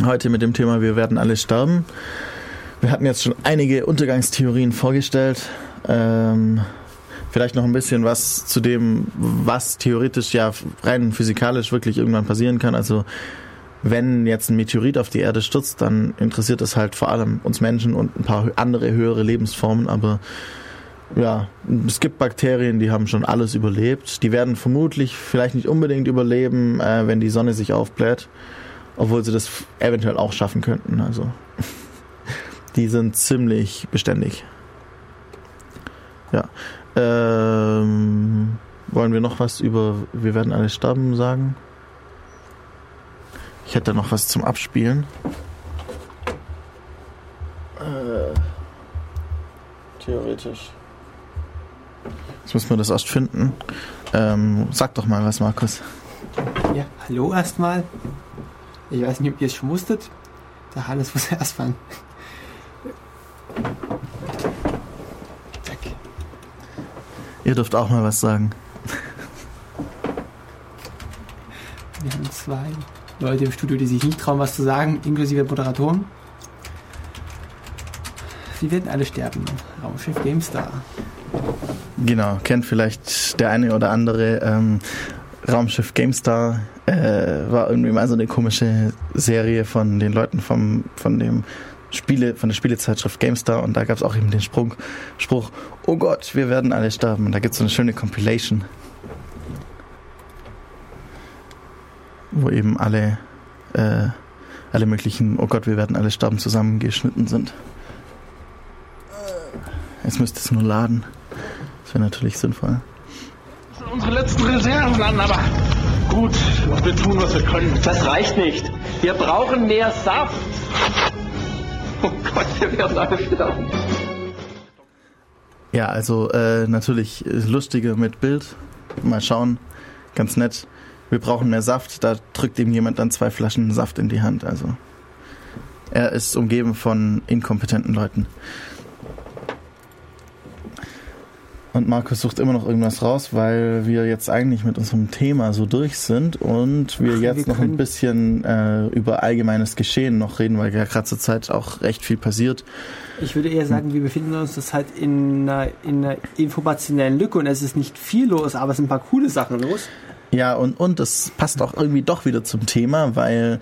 Heute mit dem Thema Wir werden alle sterben. Wir hatten jetzt schon einige Untergangstheorien vorgestellt. Ähm, vielleicht noch ein bisschen was zu dem, was theoretisch ja rein physikalisch wirklich irgendwann passieren kann. Also wenn jetzt ein Meteorit auf die Erde stürzt, dann interessiert das halt vor allem uns Menschen und ein paar andere höhere Lebensformen, aber ja, es gibt Bakterien, die haben schon alles überlebt. Die werden vermutlich vielleicht nicht unbedingt überleben, äh, wenn die Sonne sich aufbläht, obwohl sie das eventuell auch schaffen könnten. Also die sind ziemlich beständig. Ja. Ähm, wollen wir noch was über Wir werden alle sterben sagen? Ich hätte noch was zum Abspielen. Äh, theoretisch. Jetzt müssen wir das erst finden. Ähm, sag doch mal was, Markus. Ja, hallo erstmal. Ich weiß nicht, ob ihr es schon wusstet. Der Hannes muss erstmal. Zack. Ihr dürft auch mal was sagen. Wir haben zwei Leute im Studio, die sich nicht trauen, was zu sagen, inklusive Moderatoren. Sie werden alle sterben. Raumschiff GameStar. Genau, kennt vielleicht der eine oder andere. Ähm, Raumschiff GameStar äh, war irgendwie mal so eine komische Serie von den Leuten vom, von dem Spiele, von der Spielezeitschrift GameStar und da gab es auch eben den Sprung, Spruch, oh Gott, wir werden alle sterben. Und da gibt es so eine schöne Compilation, wo eben alle, äh, alle möglichen, oh Gott, wir werden alle sterben zusammengeschnitten sind. Jetzt müsste es nur laden. Das wäre natürlich sinnvoll. Das sind unsere letzten Reserven an, aber gut, wir tun, was wir können. Das reicht nicht. Wir brauchen mehr Saft. Oh Gott, wir werden alle sterben. Ja, also äh, natürlich lustiger mit Bild. Mal schauen. Ganz nett. Wir brauchen mehr Saft. Da drückt ihm jemand dann zwei Flaschen Saft in die Hand. Also er ist umgeben von inkompetenten Leuten. Und Markus sucht immer noch irgendwas raus, weil wir jetzt eigentlich mit unserem Thema so durch sind und wir Ach, jetzt wir noch ein bisschen äh, über allgemeines Geschehen noch reden, weil ja gerade zur Zeit auch recht viel passiert. Ich würde eher sagen, wir befinden uns das halt in einer, in einer informationellen Lücke und es ist nicht viel los, aber es sind ein paar coole Sachen los. Ja, und, und das passt auch irgendwie doch wieder zum Thema, weil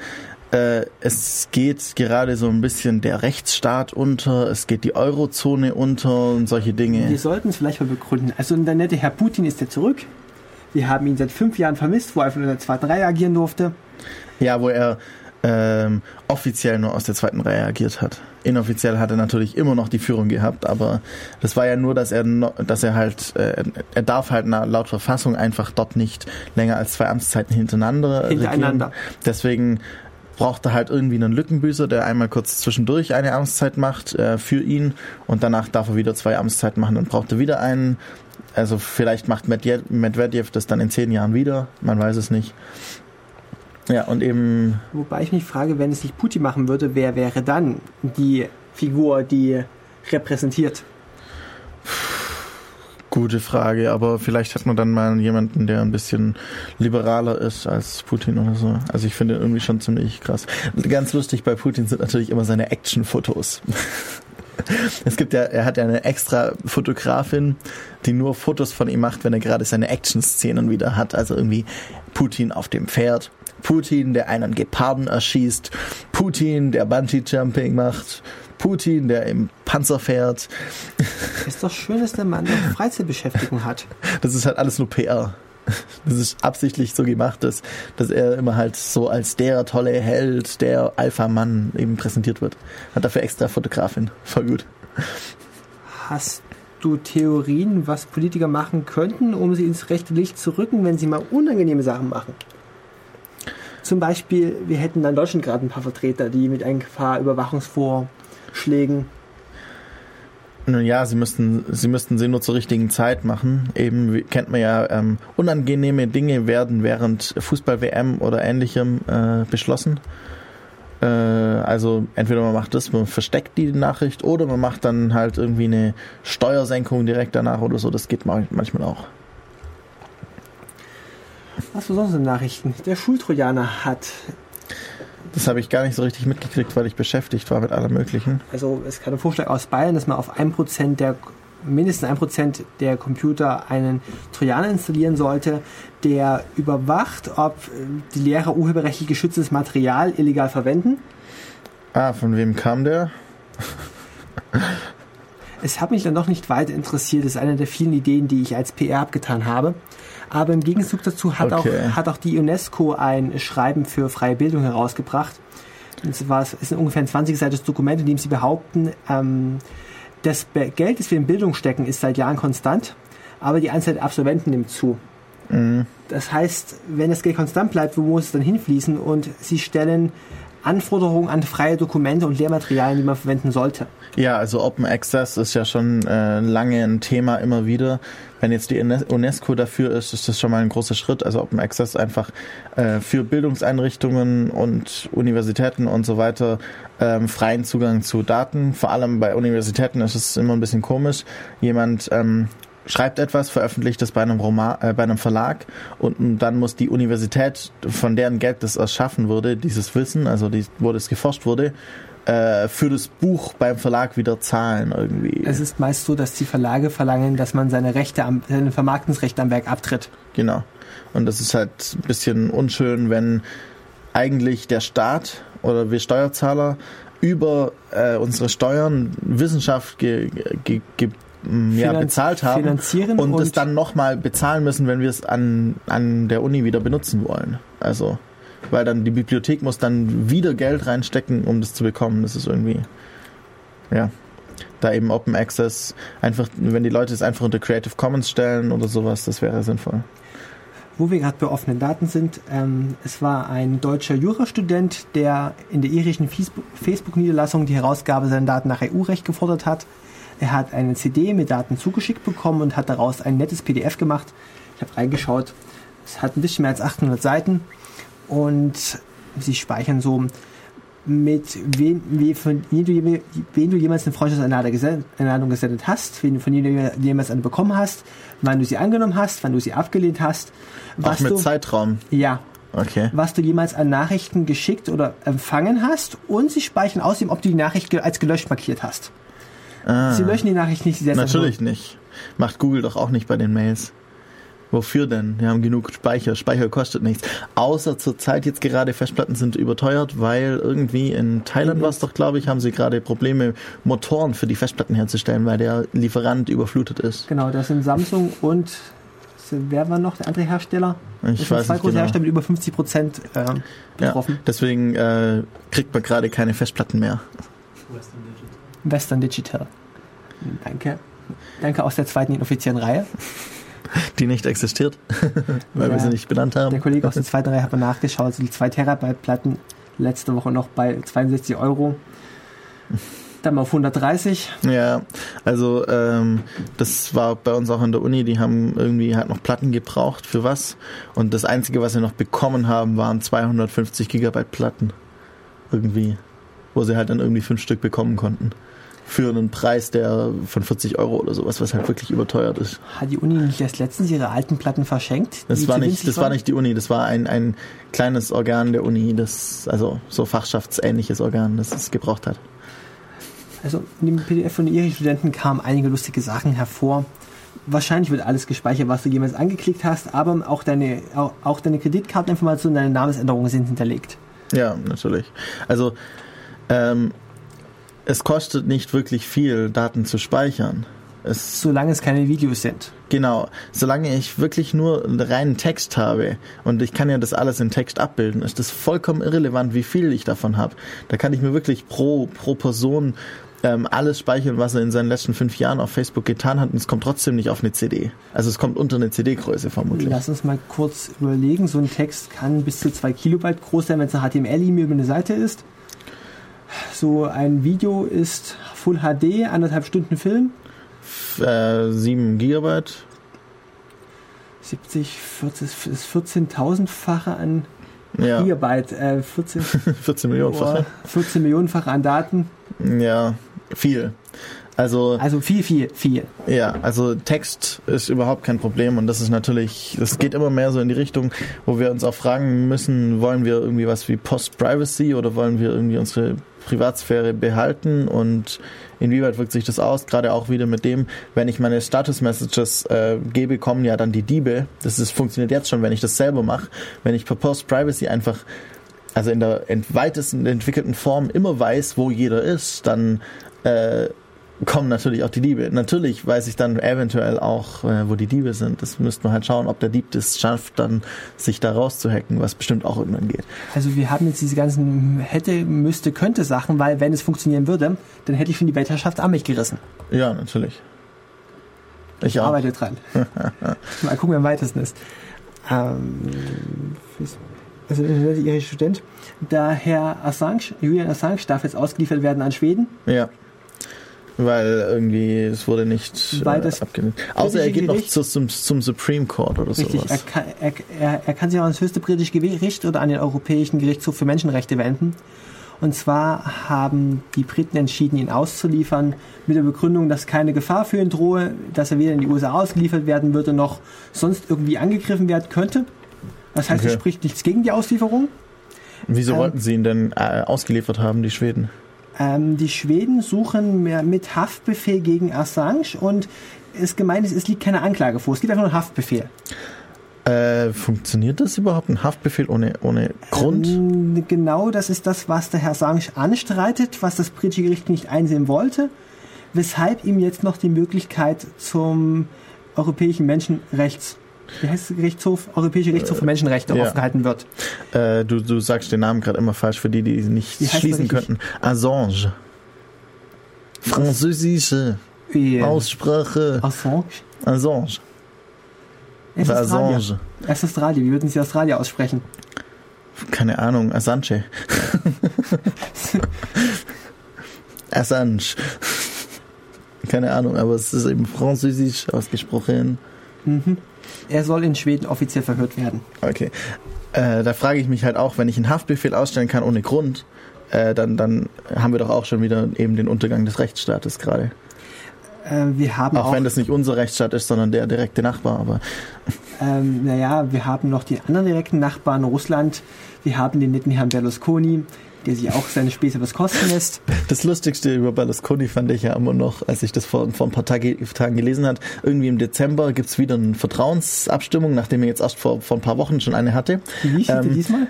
äh, es geht gerade so ein bisschen der Rechtsstaat unter, es geht die Eurozone unter und solche Dinge. Wir sollten es vielleicht mal begründen. Also der nette Herr Putin ist ja zurück. Wir haben ihn seit fünf Jahren vermisst, wo er von der zweiten Reihe agieren durfte. Ja, wo er ähm, offiziell nur aus der zweiten Reihe agiert hat. Inoffiziell hat er natürlich immer noch die Führung gehabt, aber das war ja nur, dass er, no, dass er halt, äh, er darf halt laut Verfassung einfach dort nicht länger als zwei Amtszeiten hintereinander. Hintereinander. Regieren. Deswegen braucht er halt irgendwie einen Lückenbüßer, der einmal kurz zwischendurch eine Amtszeit macht äh, für ihn und danach darf er wieder zwei Amtszeiten machen. Dann braucht er wieder einen. Also vielleicht macht Medvedev das dann in zehn Jahren wieder, man weiß es nicht. Ja, und eben. Wobei ich mich frage, wenn es nicht Putin machen würde, wer wäre dann die Figur, die repräsentiert? Gute Frage, aber vielleicht hat man dann mal jemanden, der ein bisschen liberaler ist als Putin oder so. Also ich finde irgendwie schon ziemlich krass. Ganz lustig bei Putin sind natürlich immer seine Action-Fotos. Es gibt ja, er hat ja eine extra Fotografin, die nur Fotos von ihm macht, wenn er gerade seine Action-Szenen wieder hat. Also irgendwie Putin auf dem Pferd, Putin, der einen Geparden erschießt, Putin, der Bungee-Jumping macht, Putin, der im Panzer fährt. Ist doch schön, dass der Mann noch Freizeitbeschäftigung hat. Das ist halt alles nur PR. Das ist absichtlich so gemacht, dass, dass er immer halt so als der tolle Held, der Alpha-Mann eben präsentiert wird. Hat dafür extra Fotografin. Voll gut. Hast du Theorien, was Politiker machen könnten, um sie ins rechte Licht zu rücken, wenn sie mal unangenehme Sachen machen? Zum Beispiel, wir hätten dann in Deutschland gerade ein paar Vertreter, die mit einer Gefahr Überwachungsvor Schlägen? Nun ja, sie müssten, sie müssten sie nur zur richtigen Zeit machen. Eben kennt man ja, ähm, unangenehme Dinge werden während Fußball-WM oder ähnlichem äh, beschlossen. Äh, also entweder man macht das, man versteckt die Nachricht oder man macht dann halt irgendwie eine Steuersenkung direkt danach oder so. Das geht manchmal auch. Was für sonst in Nachrichten? Der Schultrojaner hat. Das habe ich gar nicht so richtig mitgekriegt, weil ich beschäftigt war mit allem Möglichen. Also es kam ein Vorschlag aus Bayern, dass man auf 1% der mindestens 1% der Computer einen Trojaner installieren sollte, der überwacht, ob die Lehrer urheberrechtlich geschütztes Material illegal verwenden. Ah, von wem kam der? es hat mich dann doch nicht weiter interessiert. Das ist eine der vielen Ideen, die ich als PR abgetan habe. Aber im Gegenzug dazu hat, okay. auch, hat auch die UNESCO ein Schreiben für freie Bildung herausgebracht. Und zwar es ist ungefähr ein 20-seitiges Dokument, in dem sie behaupten, ähm, das Geld, das wir in Bildung stecken, ist seit Jahren konstant, aber die Anzahl der Absolventen nimmt zu. Mhm. Das heißt, wenn das Geld konstant bleibt, wo muss es dann hinfließen? Und sie stellen Anforderungen an freie Dokumente und Lehrmaterialien, die man verwenden sollte. Ja, also Open Access ist ja schon äh, lange ein Thema immer wieder. Wenn jetzt die UNESCO dafür ist, ist das schon mal ein großer Schritt. Also Open Access einfach äh, für Bildungseinrichtungen und Universitäten und so weiter ähm, freien Zugang zu Daten. Vor allem bei Universitäten ist es immer ein bisschen komisch. Jemand ähm, schreibt etwas, veröffentlicht es bei einem Roman, äh, bei einem Verlag und dann muss die Universität, von deren Geld das erschaffen wurde, dieses Wissen, also die, wo das geforscht wurde, äh, für das Buch beim Verlag wieder zahlen irgendwie. Es ist meist so, dass die Verlage verlangen, dass man seine Rechte am, seine Vermarktungsrechte am Werk abtritt. Genau. Und das ist halt ein bisschen unschön, wenn eigentlich der Staat oder wir Steuerzahler über äh, unsere Steuern Wissenschaft ge, ge, ge, ja, bezahlt haben und, und es dann nochmal bezahlen müssen, wenn wir es an, an der Uni wieder benutzen wollen. Also, weil dann die Bibliothek muss dann wieder Geld reinstecken, um das zu bekommen. Das ist irgendwie, ja, da eben Open Access einfach, wenn die Leute es einfach unter Creative Commons stellen oder sowas, das wäre sinnvoll. Wo wir gerade bei offenen Daten sind, ähm, es war ein deutscher Jurastudent, der in der irischen Facebook-Niederlassung die Herausgabe seiner Daten nach EU-Recht gefordert hat. Er hat eine CD mit Daten zugeschickt bekommen und hat daraus ein nettes PDF gemacht. Ich habe reingeschaut. Es hat ein bisschen mehr als 800 Seiten und sie speichern so mit wem, wie, von wen du, wen du jemals eine Freundschaftseinladung gesendet hast, wen du von wem du jemals eine bekommen hast, wann du sie angenommen hast, wann du sie abgelehnt hast. Was Auch mit du, Zeitraum? Ja. Okay. Was du jemals an Nachrichten geschickt oder empfangen hast und sie speichern außerdem, ob du die Nachricht als gelöscht markiert hast. Ah. Sie löschen die Nachricht nicht. Sie Natürlich nicht. Macht Google doch auch nicht bei den Mails. Wofür denn? Wir haben genug Speicher. Speicher kostet nichts. Außer zur Zeit jetzt gerade Festplatten sind überteuert, weil irgendwie in Thailand war es doch, glaube ich, haben sie gerade Probleme, Motoren für die Festplatten herzustellen, weil der Lieferant überflutet ist. Genau, das sind Samsung und wer war noch der andere Hersteller? Ich das weiß zwei nicht große genau. Hersteller mit über 50 Prozent äh, betroffen. Ja, deswegen äh, kriegt man gerade keine Festplatten mehr. Western Digital. Danke. Danke aus der zweiten inoffiziellen Reihe. Die nicht existiert, weil ja, wir sie nicht benannt haben. Der Kollege aus der zweiten Reihe hat mal nachgeschaut. Also die 2 Terabyte Platten letzte Woche noch bei 62 Euro. Dann mal auf 130. Ja, also ähm, das war bei uns auch an der Uni, die haben irgendwie halt noch Platten gebraucht für was. Und das Einzige, was sie noch bekommen haben, waren 250 Gigabyte Platten. Irgendwie. Wo sie halt dann irgendwie fünf Stück bekommen konnten für einen Preis, der von 40 Euro oder sowas, was halt wirklich überteuert ist. Hat die Uni nicht erst letztens ihre alten Platten verschenkt? Das war nicht, das war nicht die Uni, das war ein, ein kleines Organ der Uni, das, also so fachschaftsähnliches Organ, das es gebraucht hat. Also in dem PDF von ihren Studenten kamen einige lustige Sachen hervor. Wahrscheinlich wird alles gespeichert, was du jemals angeklickt hast, aber auch deine, auch, auch deine Kreditkarteninformationen, deine Namensänderungen sind hinterlegt. Ja, natürlich. Also ähm, es kostet nicht wirklich viel, Daten zu speichern. Es, solange es keine Videos sind. Genau. Solange ich wirklich nur reinen Text habe und ich kann ja das alles in Text abbilden, ist das vollkommen irrelevant, wie viel ich davon habe. Da kann ich mir wirklich pro, pro Person ähm, alles speichern, was er in seinen letzten fünf Jahren auf Facebook getan hat und es kommt trotzdem nicht auf eine CD. Also es kommt unter eine CD-Größe vermutlich. Lass uns mal kurz überlegen. So ein Text kann bis zu zwei Kilobyte groß sein, wenn es eine HTML-E-Mail über eine Seite ist. So ein Video ist Full HD, anderthalb Stunden Film. Äh, 7 Gigabyte. 70, 40, ist 14.000-fache an ja. Gigabyte. Äh, 14, 14 Millionenfache. 14 Millionenfache an Daten. Ja, Viel. Also, Also viel, viel, viel. ja, also Text ist überhaupt kein Problem und das ist natürlich, das geht immer mehr so in die Richtung, wo wir uns auch fragen müssen, wollen wir irgendwie was wie Post-Privacy oder wollen wir irgendwie unsere Privatsphäre behalten und inwieweit wirkt sich das aus? Gerade auch wieder mit dem, wenn ich meine Status-Messages äh, gebe, kommen ja dann die Diebe. Das ist, funktioniert jetzt schon, wenn ich das selber mache. Wenn ich per Post-Privacy einfach also in der weitesten entwickelten Form immer weiß, wo jeder ist, dann äh, kommen natürlich auch die Diebe. Natürlich weiß ich dann eventuell auch, äh, wo die Diebe sind. Das müsste man halt schauen, ob der Dieb das schafft, dann sich da rauszuhacken, was bestimmt auch irgendwann geht. Also wir haben jetzt diese ganzen hätte, müsste, könnte Sachen, weil wenn es funktionieren würde, dann hätte ich schon die Weltherrschaft an mich gerissen. Ja, natürlich. Ich Ich arbeite dran. Mal gucken, wer am weitesten ist. Ähm, also der irische Student. Der Herr Assange, Julian Assange, darf jetzt ausgeliefert werden an Schweden. Ja. Weil irgendwie es wurde nicht Weil äh, abgelehnt. Außer er geht noch Gericht- zu, zum, zum Supreme Court oder Richtig, er sowas. kann, er, er, er kann sich auch ans höchste britische Gericht oder an den Europäischen Gerichtshof für Menschenrechte wenden. Und zwar haben die Briten entschieden, ihn auszuliefern mit der Begründung, dass keine Gefahr für ihn drohe, dass er weder in die USA ausgeliefert werden würde, noch sonst irgendwie angegriffen werden könnte. Das heißt, es Okay. spricht nichts gegen die Auslieferung. Wieso ähm, wollten sie ihn denn äh, ausgeliefert haben, die Schweden? Ähm, die Schweden suchen mit Haftbefehl gegen Assange und es gemeint ist, es liegt keine Anklage vor. Es gibt einfach nur einen Haftbefehl. Äh, funktioniert das überhaupt? Ein Haftbefehl ohne, ohne Grund? Ähm, Genau, das ist das, was der Herr Assange anstreitet, was das britische Gericht nicht einsehen wollte, weshalb ihm jetzt noch die Möglichkeit zum Europäischen Menschenrechts der Gerichtshof? Europäischer Gerichtshof für Menschenrechte ja. aufgehalten wird. Äh, du, du sagst den Namen gerade immer falsch für die, die nicht Wie schließen könnten. Assange. Französische Äh, Aussprache. Assange? Assange. Er ist. Assange. Er ist Australier. Wie würden Sie Australier aussprechen? Keine Ahnung. Assange. Assange. Keine Ahnung, aber es ist eben französisch ausgesprochen. Er soll in Schweden offiziell verhört werden. Okay. Äh, da frage ich mich halt auch, wenn ich einen Haftbefehl ausstellen kann ohne Grund, äh, dann, dann haben wir doch auch schon wieder eben den Untergang des Rechtsstaates gerade. Äh, wir haben Auch, auch, wenn das nicht unser Rechtsstaat ist, sondern der direkte Nachbar. Aber ähm, naja, wir haben noch die anderen direkten Nachbarn Russland. Wir haben den netten Herrn Berlusconi, der sich auch seine Späße was kosten lässt. das Lustigste über Berlusconi fand ich ja immer noch, als ich das vor, vor ein paar Tage, Tagen gelesen hat. Irgendwie im Dezember gibt's wieder eine Vertrauensabstimmung, nachdem er jetzt erst vor, vor ein paar Wochen schon eine hatte. Wie Ähm, ähm, diesmal?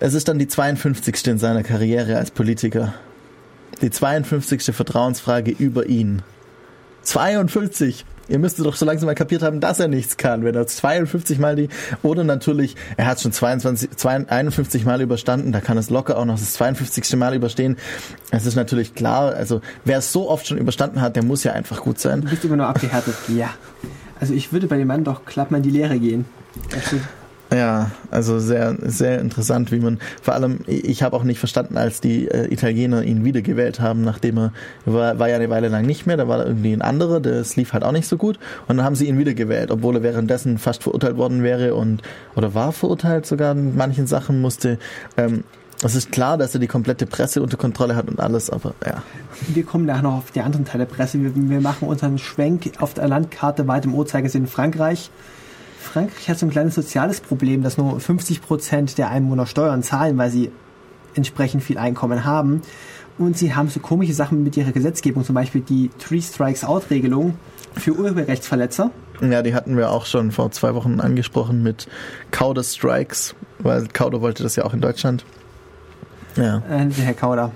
Es ist dann die 52. in seiner Karriere als Politiker. Die 52. Vertrauensfrage über ihn. 52! Ihr müsstet doch so langsam mal kapiert haben, dass er nichts kann, wenn er 52 Mal die, oder natürlich, er hat schon 22, 52 51 Mal überstanden, da kann es locker auch noch das 52. Mal überstehen. Es ist natürlich klar, also wer es so oft schon überstanden hat, der muss ja einfach gut sein. Du bist immer nur abgehärtet. Ja. Also ich würde bei dem Mann doch glatt mal in die Lehre gehen. Also, Ja, also sehr, sehr interessant, wie man, vor allem, ich habe auch nicht verstanden, als die äh, Italiener ihn wiedergewählt haben, nachdem er, war, war ja eine Weile lang nicht mehr, da war irgendwie ein anderer, das lief halt auch nicht so gut und dann haben sie ihn wiedergewählt, obwohl er währenddessen fast verurteilt worden wäre und, oder war verurteilt sogar in manchen Sachen, musste, ähm, es ist klar, dass er die komplette Presse unter Kontrolle hat und alles, aber ja. wir kommen nachher noch auf die anderen Teile der Presse. Wir, wir machen unseren Schwenk auf der Landkarte weit im Uhrzeigersinn Frankreich. Frankreich hat so ein kleines soziales Problem, dass nur 50 Prozent der Einwohner Steuern zahlen, weil sie entsprechend viel Einkommen haben. Und sie haben so komische Sachen mit ihrer Gesetzgebung, zum Beispiel die Three Strikes Out Regelung für Urheberrechtsverletzer. Ja, die hatten wir auch schon vor zwei Wochen angesprochen mit Kauder Strikes, weil Kauder wollte das ja auch in Deutschland. Ja. Äh, der Herr Kauder,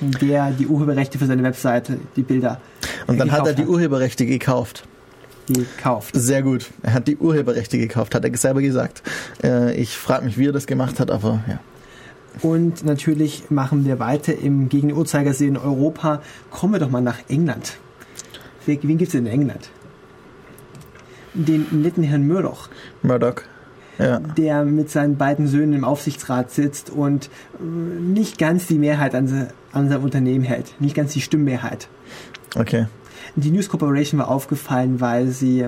der die Urheberrechte für seine Webseite, die Bilder Und dann hat er die Urheberrechte gekauft. Gekauft. Sehr gut. Er hat die Urheberrechte gekauft, hat er selber gesagt. Äh, ich frage mich, wie er das gemacht hat, aber ja. Und natürlich machen wir weiter im gegen den Uhrzeigersinn in Europa. Kommen wir doch mal nach England. Wen gibt's denn in England? Den netten Herrn Murdoch, Murdoch. Ja. der mit seinen beiden Söhnen im Aufsichtsrat sitzt und äh, nicht ganz die Mehrheit an, an seinem Unternehmen hält. Nicht ganz die Stimmmehrheit. Okay. Die News Corporation war aufgefallen, weil sie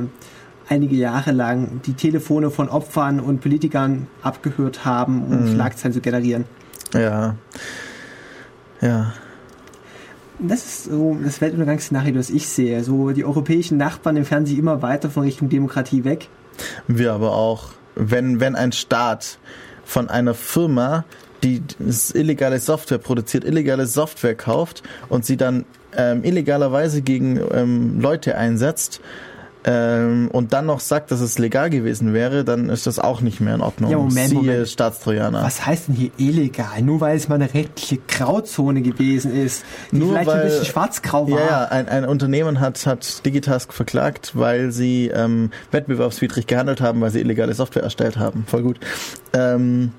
einige Jahre lang die Telefone von Opfern und Politikern abgehört haben, um Schlagzeilen zu generieren. Ja. Ja. Das ist so das Weltuntergangsszenario, das ich sehe. So die europäischen Nachbarn entfernen sich immer weiter von Richtung Demokratie weg. Wir aber auch, wenn, wenn ein Staat von einer Firma, die illegale Software produziert, illegale Software kauft und sie dann ähm, illegalerweise gegen ähm, Leute einsetzt, ähm, und dann noch sagt, dass es legal gewesen wäre, dann ist das auch nicht mehr in Ordnung. Ja, Moment, Siehe Moment. Staatstrojaner. Was heißt denn hier illegal? Nur weil es mal eine rechtliche Grauzone gewesen ist, die Nur vielleicht weil- ein bisschen schwarzgrau war. Ja, ja, ein, ein Unternehmen hat, hat Digitask verklagt, weil sie ähm, wettbewerbswidrig gehandelt haben, weil sie illegale Software erstellt haben. Voll gut. Ähm,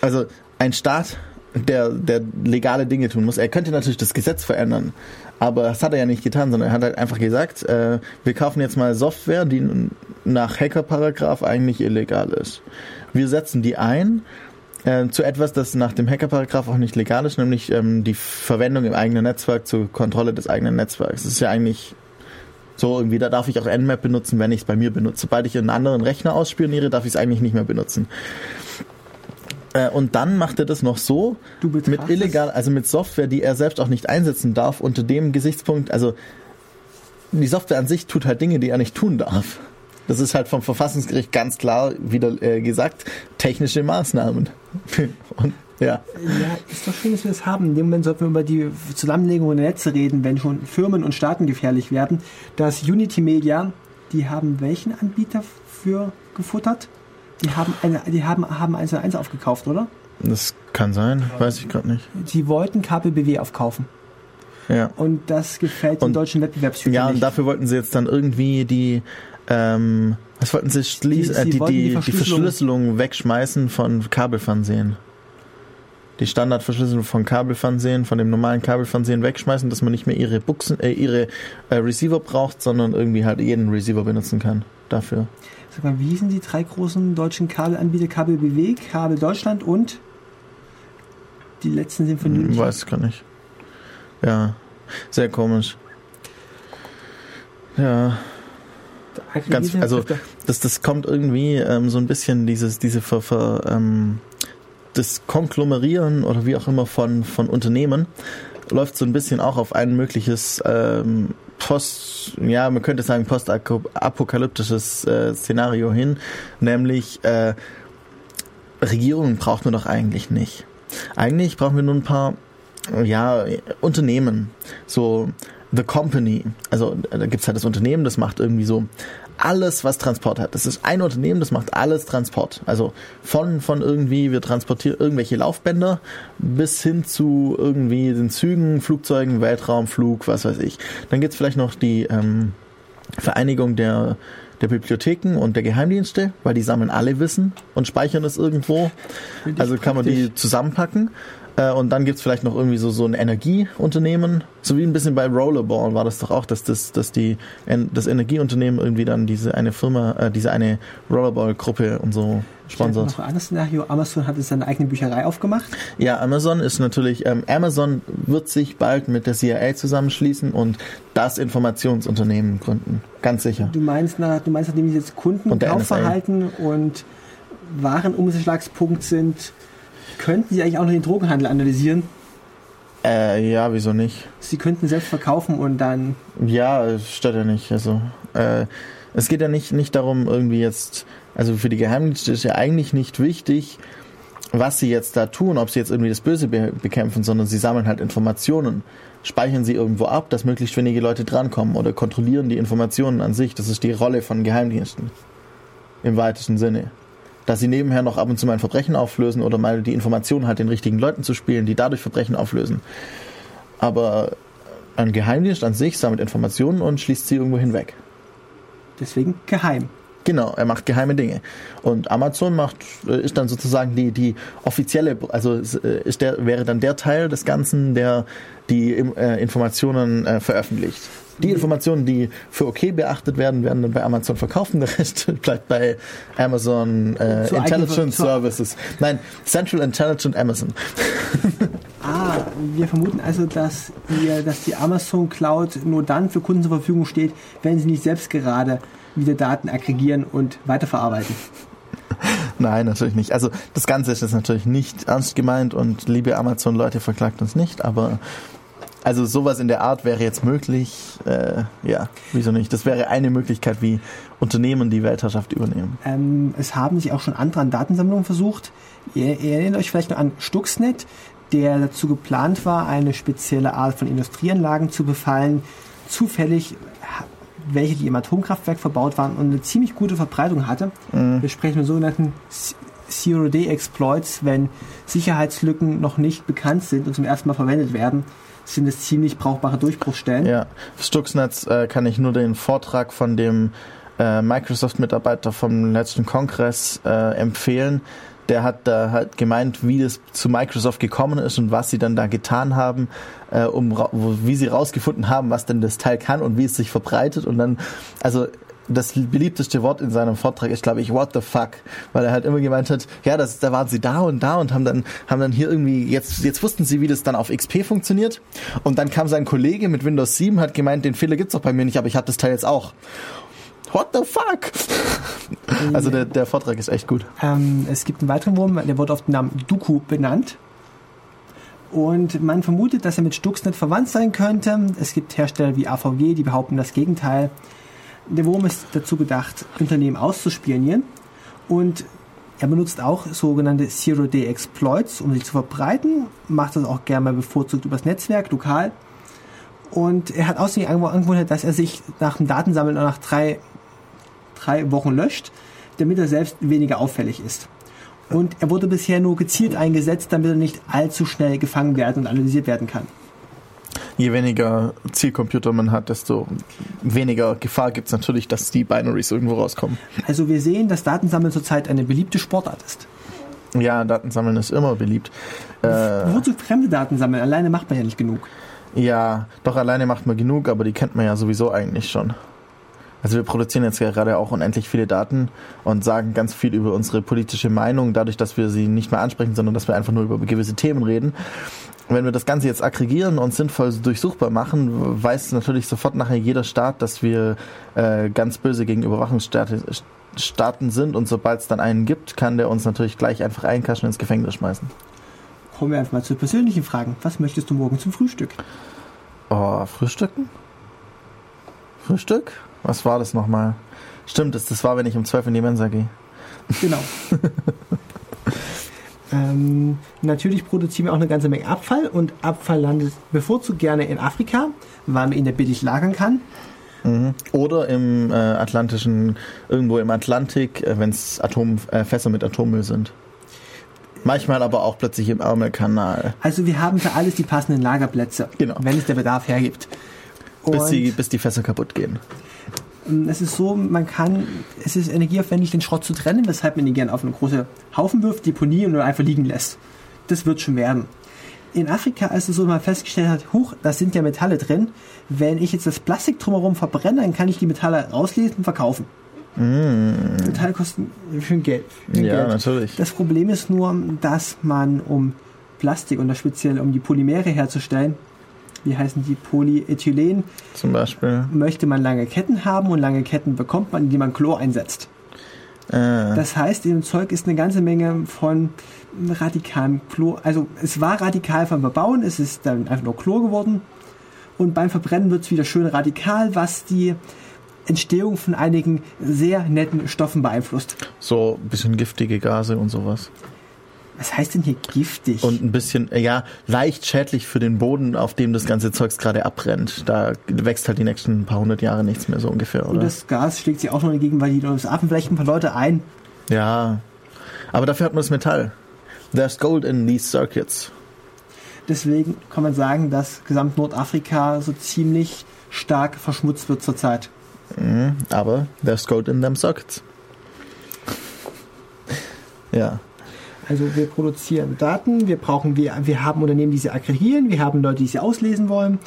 also ein Staat, der, der legale Dinge tun muss. Er könnte natürlich das Gesetz verändern, aber das hat er ja nicht getan, sondern er hat halt einfach gesagt, äh, wir kaufen jetzt mal Software, die nach Hackerparagraph eigentlich illegal ist. Wir setzen die ein äh, zu etwas, das nach dem Hackerparagraph auch nicht legal ist, nämlich ähm, die Verwendung im eigenen Netzwerk zur Kontrolle des eigenen Netzwerks. Das ist ja eigentlich so irgendwie, da darf ich auch Nmap benutzen, wenn ich es bei mir benutze. Sobald ich einen anderen Rechner ausspioniere, darf ich es eigentlich nicht mehr benutzen. Äh, und dann macht er das noch so, mit illegal, also mit Software, die er selbst auch nicht einsetzen darf, unter dem Gesichtspunkt, also die Software an sich tut halt Dinge, die er nicht tun darf. Das ist halt vom Verfassungsgericht ganz klar wieder äh, gesagt, technische Maßnahmen. Und ja, Ja, ist doch schön, dass wir das haben. In dem Moment sollten wir über die Zusammenlegung der Netze reden, wenn schon Firmen und Staaten gefährlich werden. Das Unity Media, die haben welchen Anbieter für gefuttert? Die haben eine, die haben, haben 1 1 aufgekauft, oder? das kann sein, weiß ich gerade nicht. Die wollten KBBW aufkaufen. Ja. Und das gefällt den Und- deutschen Wettbewerbshütern Ja, und nicht. dafür wollten sie jetzt dann irgendwie die, ähm, was wollten sie schließen? Sie- äh, die, wollten die die, die Verschlüsselung- Verschlüsselung wegschmeißen von Kabelfernsehen. Die Standardverschlüsselung von Kabelfernsehen, von dem normalen Kabelfernsehen wegschmeißen, dass man nicht mehr ihre Buchsen, äh, ihre äh, Receiver braucht, sondern irgendwie halt jeden Receiver benutzen kann. Dafür. Sag mal, wie hießen die drei großen deutschen Kabelanbieter? KBBW, Kabel Deutschland und die letzten sind von Hm, Unity. weiß gar nicht. Ja, sehr komisch. Ja. ganz- also- das, das kommt irgendwie ähm, so ein bisschen dieses, diese Ver, Ver, ähm, das Konglomerieren oder wie auch immer von, von Unternehmen läuft so ein bisschen auch auf ein mögliches ähm, Post, ja, man könnte sagen postapokalyptisches äh, Szenario hin, nämlich äh, Regierungen braucht man doch eigentlich nicht. Eigentlich brauchen wir nur ein paar ja, Unternehmen, so The Company. Also da gibt's halt das Unternehmen, das macht irgendwie so alles, was Transport hat. Das ist ein Unternehmen, das macht alles Transport. Also von, von irgendwie, wir transportieren irgendwelche Laufbänder bis hin zu irgendwie den Zügen, Flugzeugen, Weltraumflug, was weiß ich. Dann gibt's vielleicht noch die ähm, Vereinigung der, der Bibliotheken und der Geheimdienste, weil die sammeln alle Wissen und speichern es irgendwo. Also kann man die zusammenpacken. Äh, Und dann gibt's vielleicht noch irgendwie so, so ein Energieunternehmen, so wie ein bisschen bei Rollerball war das doch auch, dass das, dass die, das Energieunternehmen irgendwie dann diese eine Firma, äh, diese eine Rollerball-Gruppe und so sponsert. Noch ein anderes Szenario. Amazon hat jetzt seine eigene Bücherei aufgemacht. Ja, Amazon ist natürlich, ähm, Amazon wird sich bald mit der CIA zusammenschließen und das Informationsunternehmen gründen. Ganz sicher. Du meinst, nach, du meinst, die jetzt Kunden, Und Kaufverhalten und Warenumschlagspunkt sind, könnten sie eigentlich auch noch den Drogenhandel analysieren. Äh, ja, wieso nicht? Sie könnten selbst verkaufen und dann Ja, stört ja nicht. Also, äh, es geht ja nicht, nicht darum, irgendwie jetzt, also für die Geheimdienste ist ja eigentlich nicht wichtig, was sie jetzt da tun, ob sie jetzt irgendwie das Böse be bekämpfen, sondern sie sammeln halt Informationen, speichern sie irgendwo ab, dass möglichst wenige Leute drankommen oder kontrollieren die Informationen an sich. Das ist die Rolle von Geheimdiensten. Im weitesten Sinne. Dass sie nebenher noch ab und zu mal ein Verbrechen auflösen oder mal die Informationen halt den richtigen Leuten zu spielen, die dadurch Verbrechen auflösen. Aber ein Geheimdienst an sich sammelt Informationen und schließt sie irgendwo hinweg. deswegen geheim. Genau, er macht geheime Dinge. Und Amazon macht, äh, ist dann sozusagen die, die offizielle, also äh, ist der, wäre dann der Teil des Ganzen, der die äh, Informationen äh, veröffentlicht. Die Informationen, die für okay beachtet werden, werden dann bei Amazon verkauft und der Rest bleibt bei Amazon äh, zur- Services. Nein, Central Intelligent Amazon. Ah, wir vermuten also, dass, ihr, dass die Amazon Cloud nur dann für Kunden zur Verfügung steht, wenn sie nicht selbst gerade wieder Daten aggregieren und weiterverarbeiten. Nein, natürlich nicht. Also das Ganze ist jetzt natürlich nicht ernst gemeint und liebe Amazon-Leute verklagt uns nicht, aber Also sowas in der Art wäre jetzt möglich. Äh, ja, wieso nicht? Das wäre eine Möglichkeit, wie Unternehmen die Weltherrschaft übernehmen. Ähm, es haben sich auch schon andere an Datensammlungen versucht. Ihr, ihr erinnert euch vielleicht noch an Stuxnet, der dazu geplant war, eine spezielle Art von Industrieanlagen zu befallen. Zufällig welche, die im Atomkraftwerk verbaut waren und eine ziemlich gute Verbreitung hatte. Wir sprechen von sogenannten Zero-Day-Exploits, wenn Sicherheitslücken noch nicht bekannt sind und zum ersten Mal verwendet werden, sind es ziemlich brauchbare Durchbruchstellen. Ja, für Stuxnet äh, kann ich nur den Vortrag von dem äh, Microsoft-Mitarbeiter vom letzten Kongress äh, empfehlen. Der hat da halt gemeint, wie das zu Microsoft gekommen ist und was sie dann da getan haben, äh, um wie sie rausgefunden haben, was denn das Teil kann und wie es sich verbreitet und dann, also das beliebteste Wort in seinem Vortrag ist, glaube ich, what the fuck, weil er halt immer gemeint hat, ja, das, da waren sie da und da und haben dann, haben dann hier irgendwie, jetzt, jetzt wussten sie, wie das dann auf XP funktioniert und dann kam sein Kollege mit Windows 7, hat gemeint, den Fehler gibt's doch bei mir nicht, aber ich habe das Teil jetzt auch. What the fuck? Also der, der Vortrag ist echt gut. Ähm, es gibt einen weiteren Wurm, der wurde auf den Namen Duku benannt. Und man vermutet, dass er mit Stuxnet verwandt sein könnte. Es gibt Hersteller wie AVG, die behaupten das Gegenteil. Der Wurm ist dazu gedacht, Unternehmen auszuspionieren. Und er benutzt auch sogenannte Zero-Day-Exploits, um sich zu verbreiten. Macht das auch gerne mal bevorzugt übers Netzwerk, lokal. Und er hat außerdem die Angewohnheit, dass er sich nach dem Datensammeln nach drei, drei Wochen löscht, damit er selbst weniger auffällig ist. Und er wurde bisher nur gezielt eingesetzt, damit er nicht allzu schnell gefangen werden und analysiert werden kann. Je weniger Zielcomputer man hat, desto weniger Gefahr gibt's natürlich, dass die Binaries irgendwo rauskommen. Also wir sehen, dass Datensammeln zurzeit eine beliebte Sportart ist. Ja, Datensammeln ist immer beliebt. Äh, Wozu fremde Daten sammeln? Alleine macht man ja nicht genug. ja, doch alleine macht man genug, aber die kennt man ja sowieso eigentlich schon. Also wir produzieren jetzt gerade auch unendlich viele Daten und sagen ganz viel über unsere politische Meinung, dadurch, dass wir sie nicht mehr ansprechen, sondern dass wir einfach nur über gewisse Themen reden. Wenn wir das Ganze jetzt aggregieren und sinnvoll durchsuchbar machen, weiß natürlich sofort nachher jeder Staat, dass wir äh, ganz böse gegen Überwachungsstaaten Staaten sind und sobald es dann einen gibt, kann der uns natürlich gleich einfach einkaschen und ins Gefängnis schmeißen. Kommen wir einfach mal zu persönlichen Fragen. Was möchtest du morgen zum Frühstück? Oh, Frühstücken? Frühstück? Was war das nochmal? Stimmt, das, das war, wenn ich um 12 in die Mensa gehe. Genau. ähm, natürlich produzieren wir auch eine ganze Menge Abfall und Abfall landet bevorzugt gerne in Afrika, weil man ihn da billig lagern kann. Oder im äh, Atlantischen, irgendwo im Atlantik, äh, wenn es äh, Fässer mit Atommüll sind. Manchmal aber auch plötzlich im Ärmelkanal. Also wir haben für alles die passenden Lagerplätze, Genau. wenn es der Bedarf hergibt. Bis die, bis die Fässer kaputt gehen. Ähm, es ist so, man kann, es ist energieaufwendig, den Schrott zu trennen, weshalb man ihn gerne auf einen großen Haufen wirft, deponieren oder einfach liegen lässt. Das wird schon werden. In Afrika ist es so, man festgestellt hat, huch, da sind ja Metalle drin. Wenn ich jetzt das Plastik drumherum verbrenne, dann kann ich die Metalle rauslesen und verkaufen. Metalle kosten schön Geld. Mm. Ja, Geld. natürlich. Das Problem ist nur, dass man um Plastik und speziell um die Polymere herzustellen, wie heißen die Polyethylen, Zum Beispiel. möchte man lange Ketten haben und lange Ketten bekommt man, indem man Chlor einsetzt. Äh, Das heißt, in dem Zeug ist eine ganze Menge von radikalem Chlor. Also es war radikal beim Verbauen, es ist dann einfach nur Chlor geworden. Und beim Verbrennen wird es wieder schön radikal, was die Entstehung von einigen sehr netten Stoffen beeinflusst. so ein bisschen giftige Gase und sowas. Was heißt denn hier giftig? Und ein bisschen, äh, ja, leicht schädlich für den Boden, auf dem das ganze Zeugs gerade abbrennt. Da wächst halt die nächsten paar hundert Jahre nichts mehr so ungefähr, Und oder? das Gas schlägt sich auch noch dagegen, weil die atmen vielleicht ein paar Leute ein. Ja. Aber dafür hat man das Metall. There's gold in these circuits. Deswegen kann man sagen, dass gesamt Nordafrika so ziemlich stark verschmutzt wird zurzeit. Mhm. Aber there's gold in them circuits. Ja. Also wir produzieren Daten, wir brauchen, wir, wir haben Unternehmen, die sie aggregieren, wir haben Leute, die sie auslesen wollen.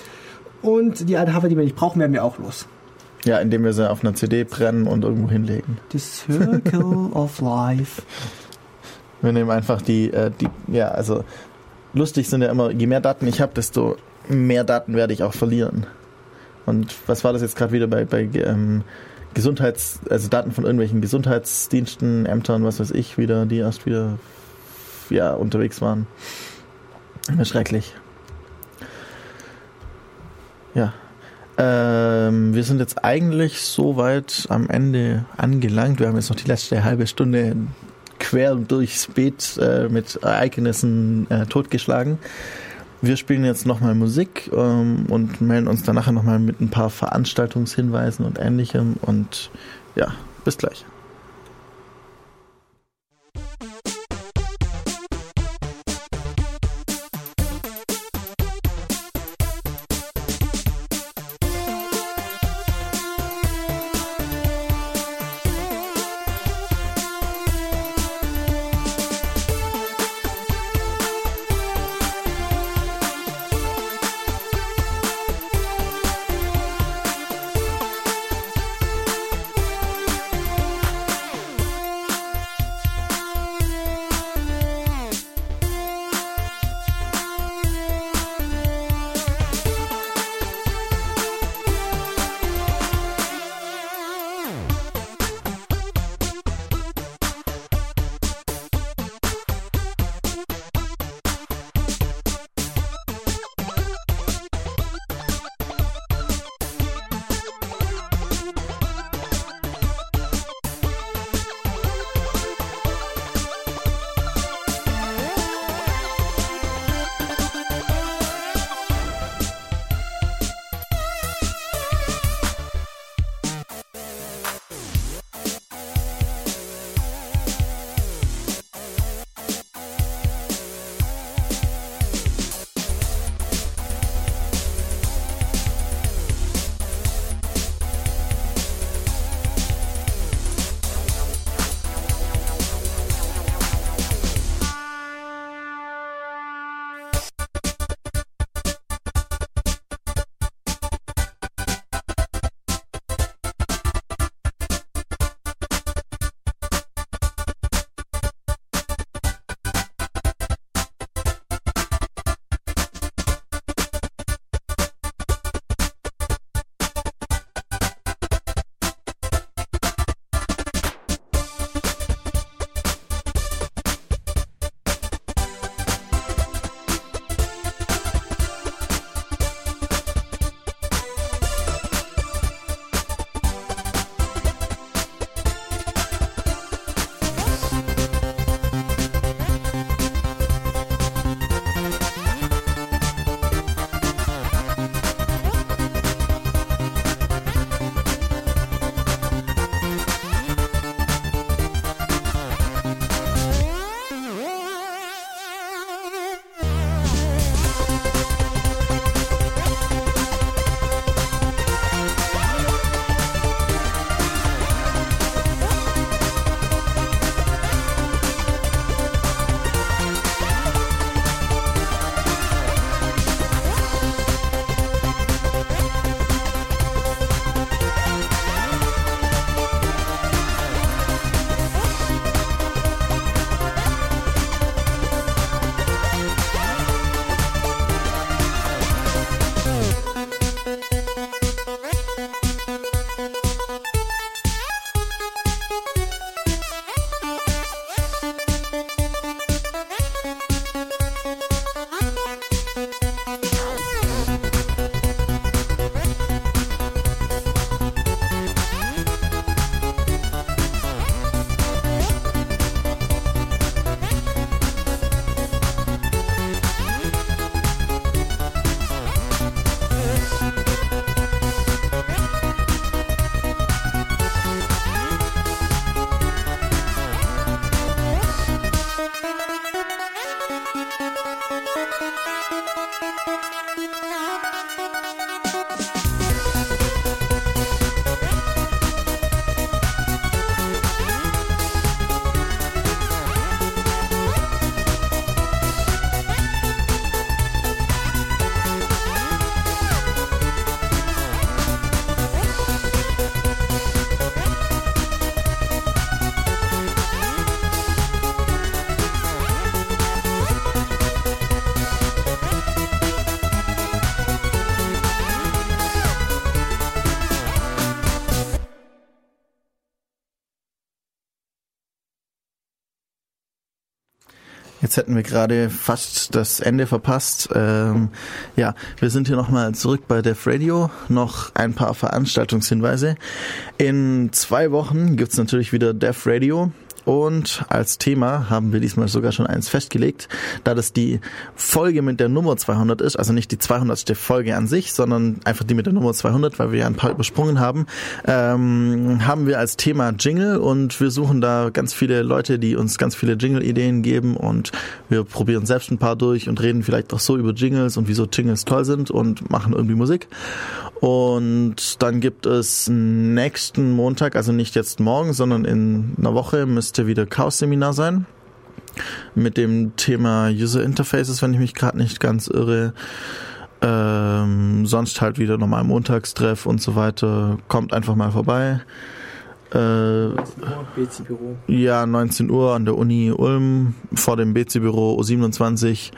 Und die alte Hardware, die wir nicht brauchen, werden wir auch los. Ja, indem wir sie auf einer CD brennen und irgendwo hinlegen. The Circle of Life. Wir nehmen einfach die, äh, die, ja, also lustig sind ja immer, je mehr Daten ich habe, desto mehr Daten werde ich auch verlieren. Und was war das jetzt gerade wieder bei, bei ähm, Gesundheits, also Daten von irgendwelchen Gesundheitsdiensten, Ämtern, was weiß ich, wieder, die erst wieder ja, unterwegs waren. Schrecklich. Ja. Ähm, wir sind jetzt eigentlich soweit am Ende angelangt. Wir haben jetzt noch die letzte halbe Stunde quer durchs Beet äh, mit Ereignissen äh, totgeschlagen. Wir spielen jetzt nochmal Musik ähm, und melden uns dann nachher nochmal mit ein paar Veranstaltungshinweisen und ähnlichem. Und ja, bis gleich. jetzt hätten wir gerade fast das Ende verpasst. Ähm, ja, wir sind hier nochmal zurück bei Def Radio. Noch ein paar Veranstaltungshinweise. In zwei Wochen gibt's natürlich wieder Def Radio. Und als Thema haben wir diesmal sogar schon eins festgelegt, da das die Folge mit der Nummer 200 ist, also nicht die 200. Folge an sich, sondern einfach die mit der Nummer 200, weil wir ja ein paar übersprungen haben, ähm, haben wir als Thema Jingle und wir suchen da ganz viele Leute, die uns ganz viele Jingle-Ideen geben und wir probieren selbst ein paar durch und reden vielleicht auch so über Jingles und wieso Jingles toll sind und machen irgendwie Musik. Und dann gibt es nächsten Montag, also nicht jetzt morgen, sondern in einer Woche müsste wieder Chaos-Seminar sein mit dem Thema User Interfaces, wenn ich mich gerade nicht ganz irre. Ähm, sonst halt wieder normal Montagstreff und so weiter. Kommt einfach mal vorbei. Äh, 19 Uhr, BC-Büro. Ja, 19 Uhr an der Uni Ulm vor dem BC-Büro U27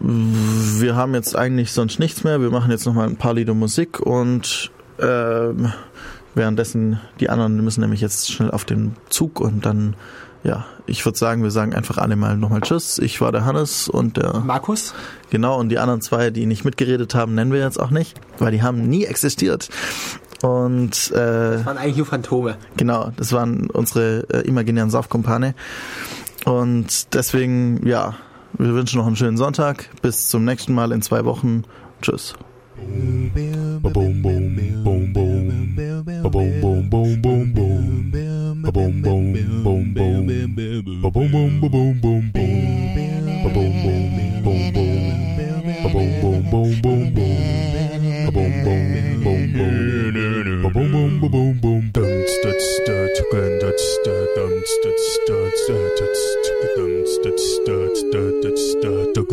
wir haben jetzt eigentlich sonst nichts mehr. Wir machen jetzt nochmal ein paar Lieder Musik und ähm, währenddessen die anderen müssen nämlich jetzt schnell auf den Zug und dann, ja, ich würde sagen, wir sagen einfach alle mal nochmal Tschüss. Ich war der Hannes und der Markus. Genau, und die anderen zwei, die nicht mitgeredet haben, nennen wir jetzt auch nicht, weil die haben nie existiert. Und äh, das waren eigentlich nur Phantome. Genau, das waren unsere äh, imaginären Saufkumpane. Und deswegen, ja, wir wünschen noch einen schönen Sonntag. Bis zum nächsten Mal in zwei Wochen. Tschüss. stu stu stu stu stu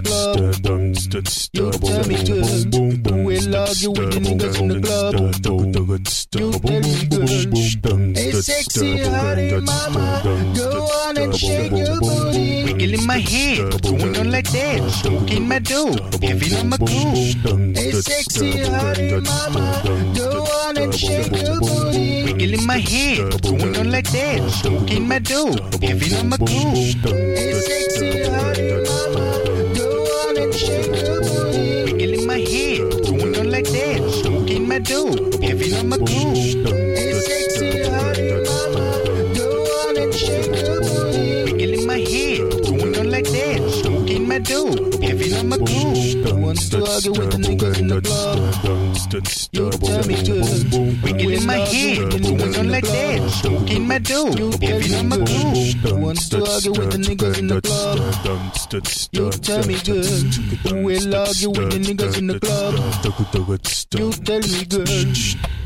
the club. You tell me good. Who will argue with the niggas in the club? You tell me good. Hey, sexy honey mama, go on and shake your booty. Wiggle in my head, going on like that. Stroking my dough, giving on my groove. Hey, sexy honey mama, go on and shake your booty. Wiggle in my head, going on like that. Stroking my dough, giving on my groove. Hey, sexy honey mama, My dough, giving on my groove. Hey, sexy honey mama, go on and shake your booty. Wiggle in my head, going on like that. Stroking my dough, giving on my groove. Wants to argue with the niggas in the club. You tell me good. Wiggle in my head, going on like that. Stroking my dough, giving on my. Wants to argue with the niggas in the club. You tell me good. Will argue with the niggas in the club? You tell me good.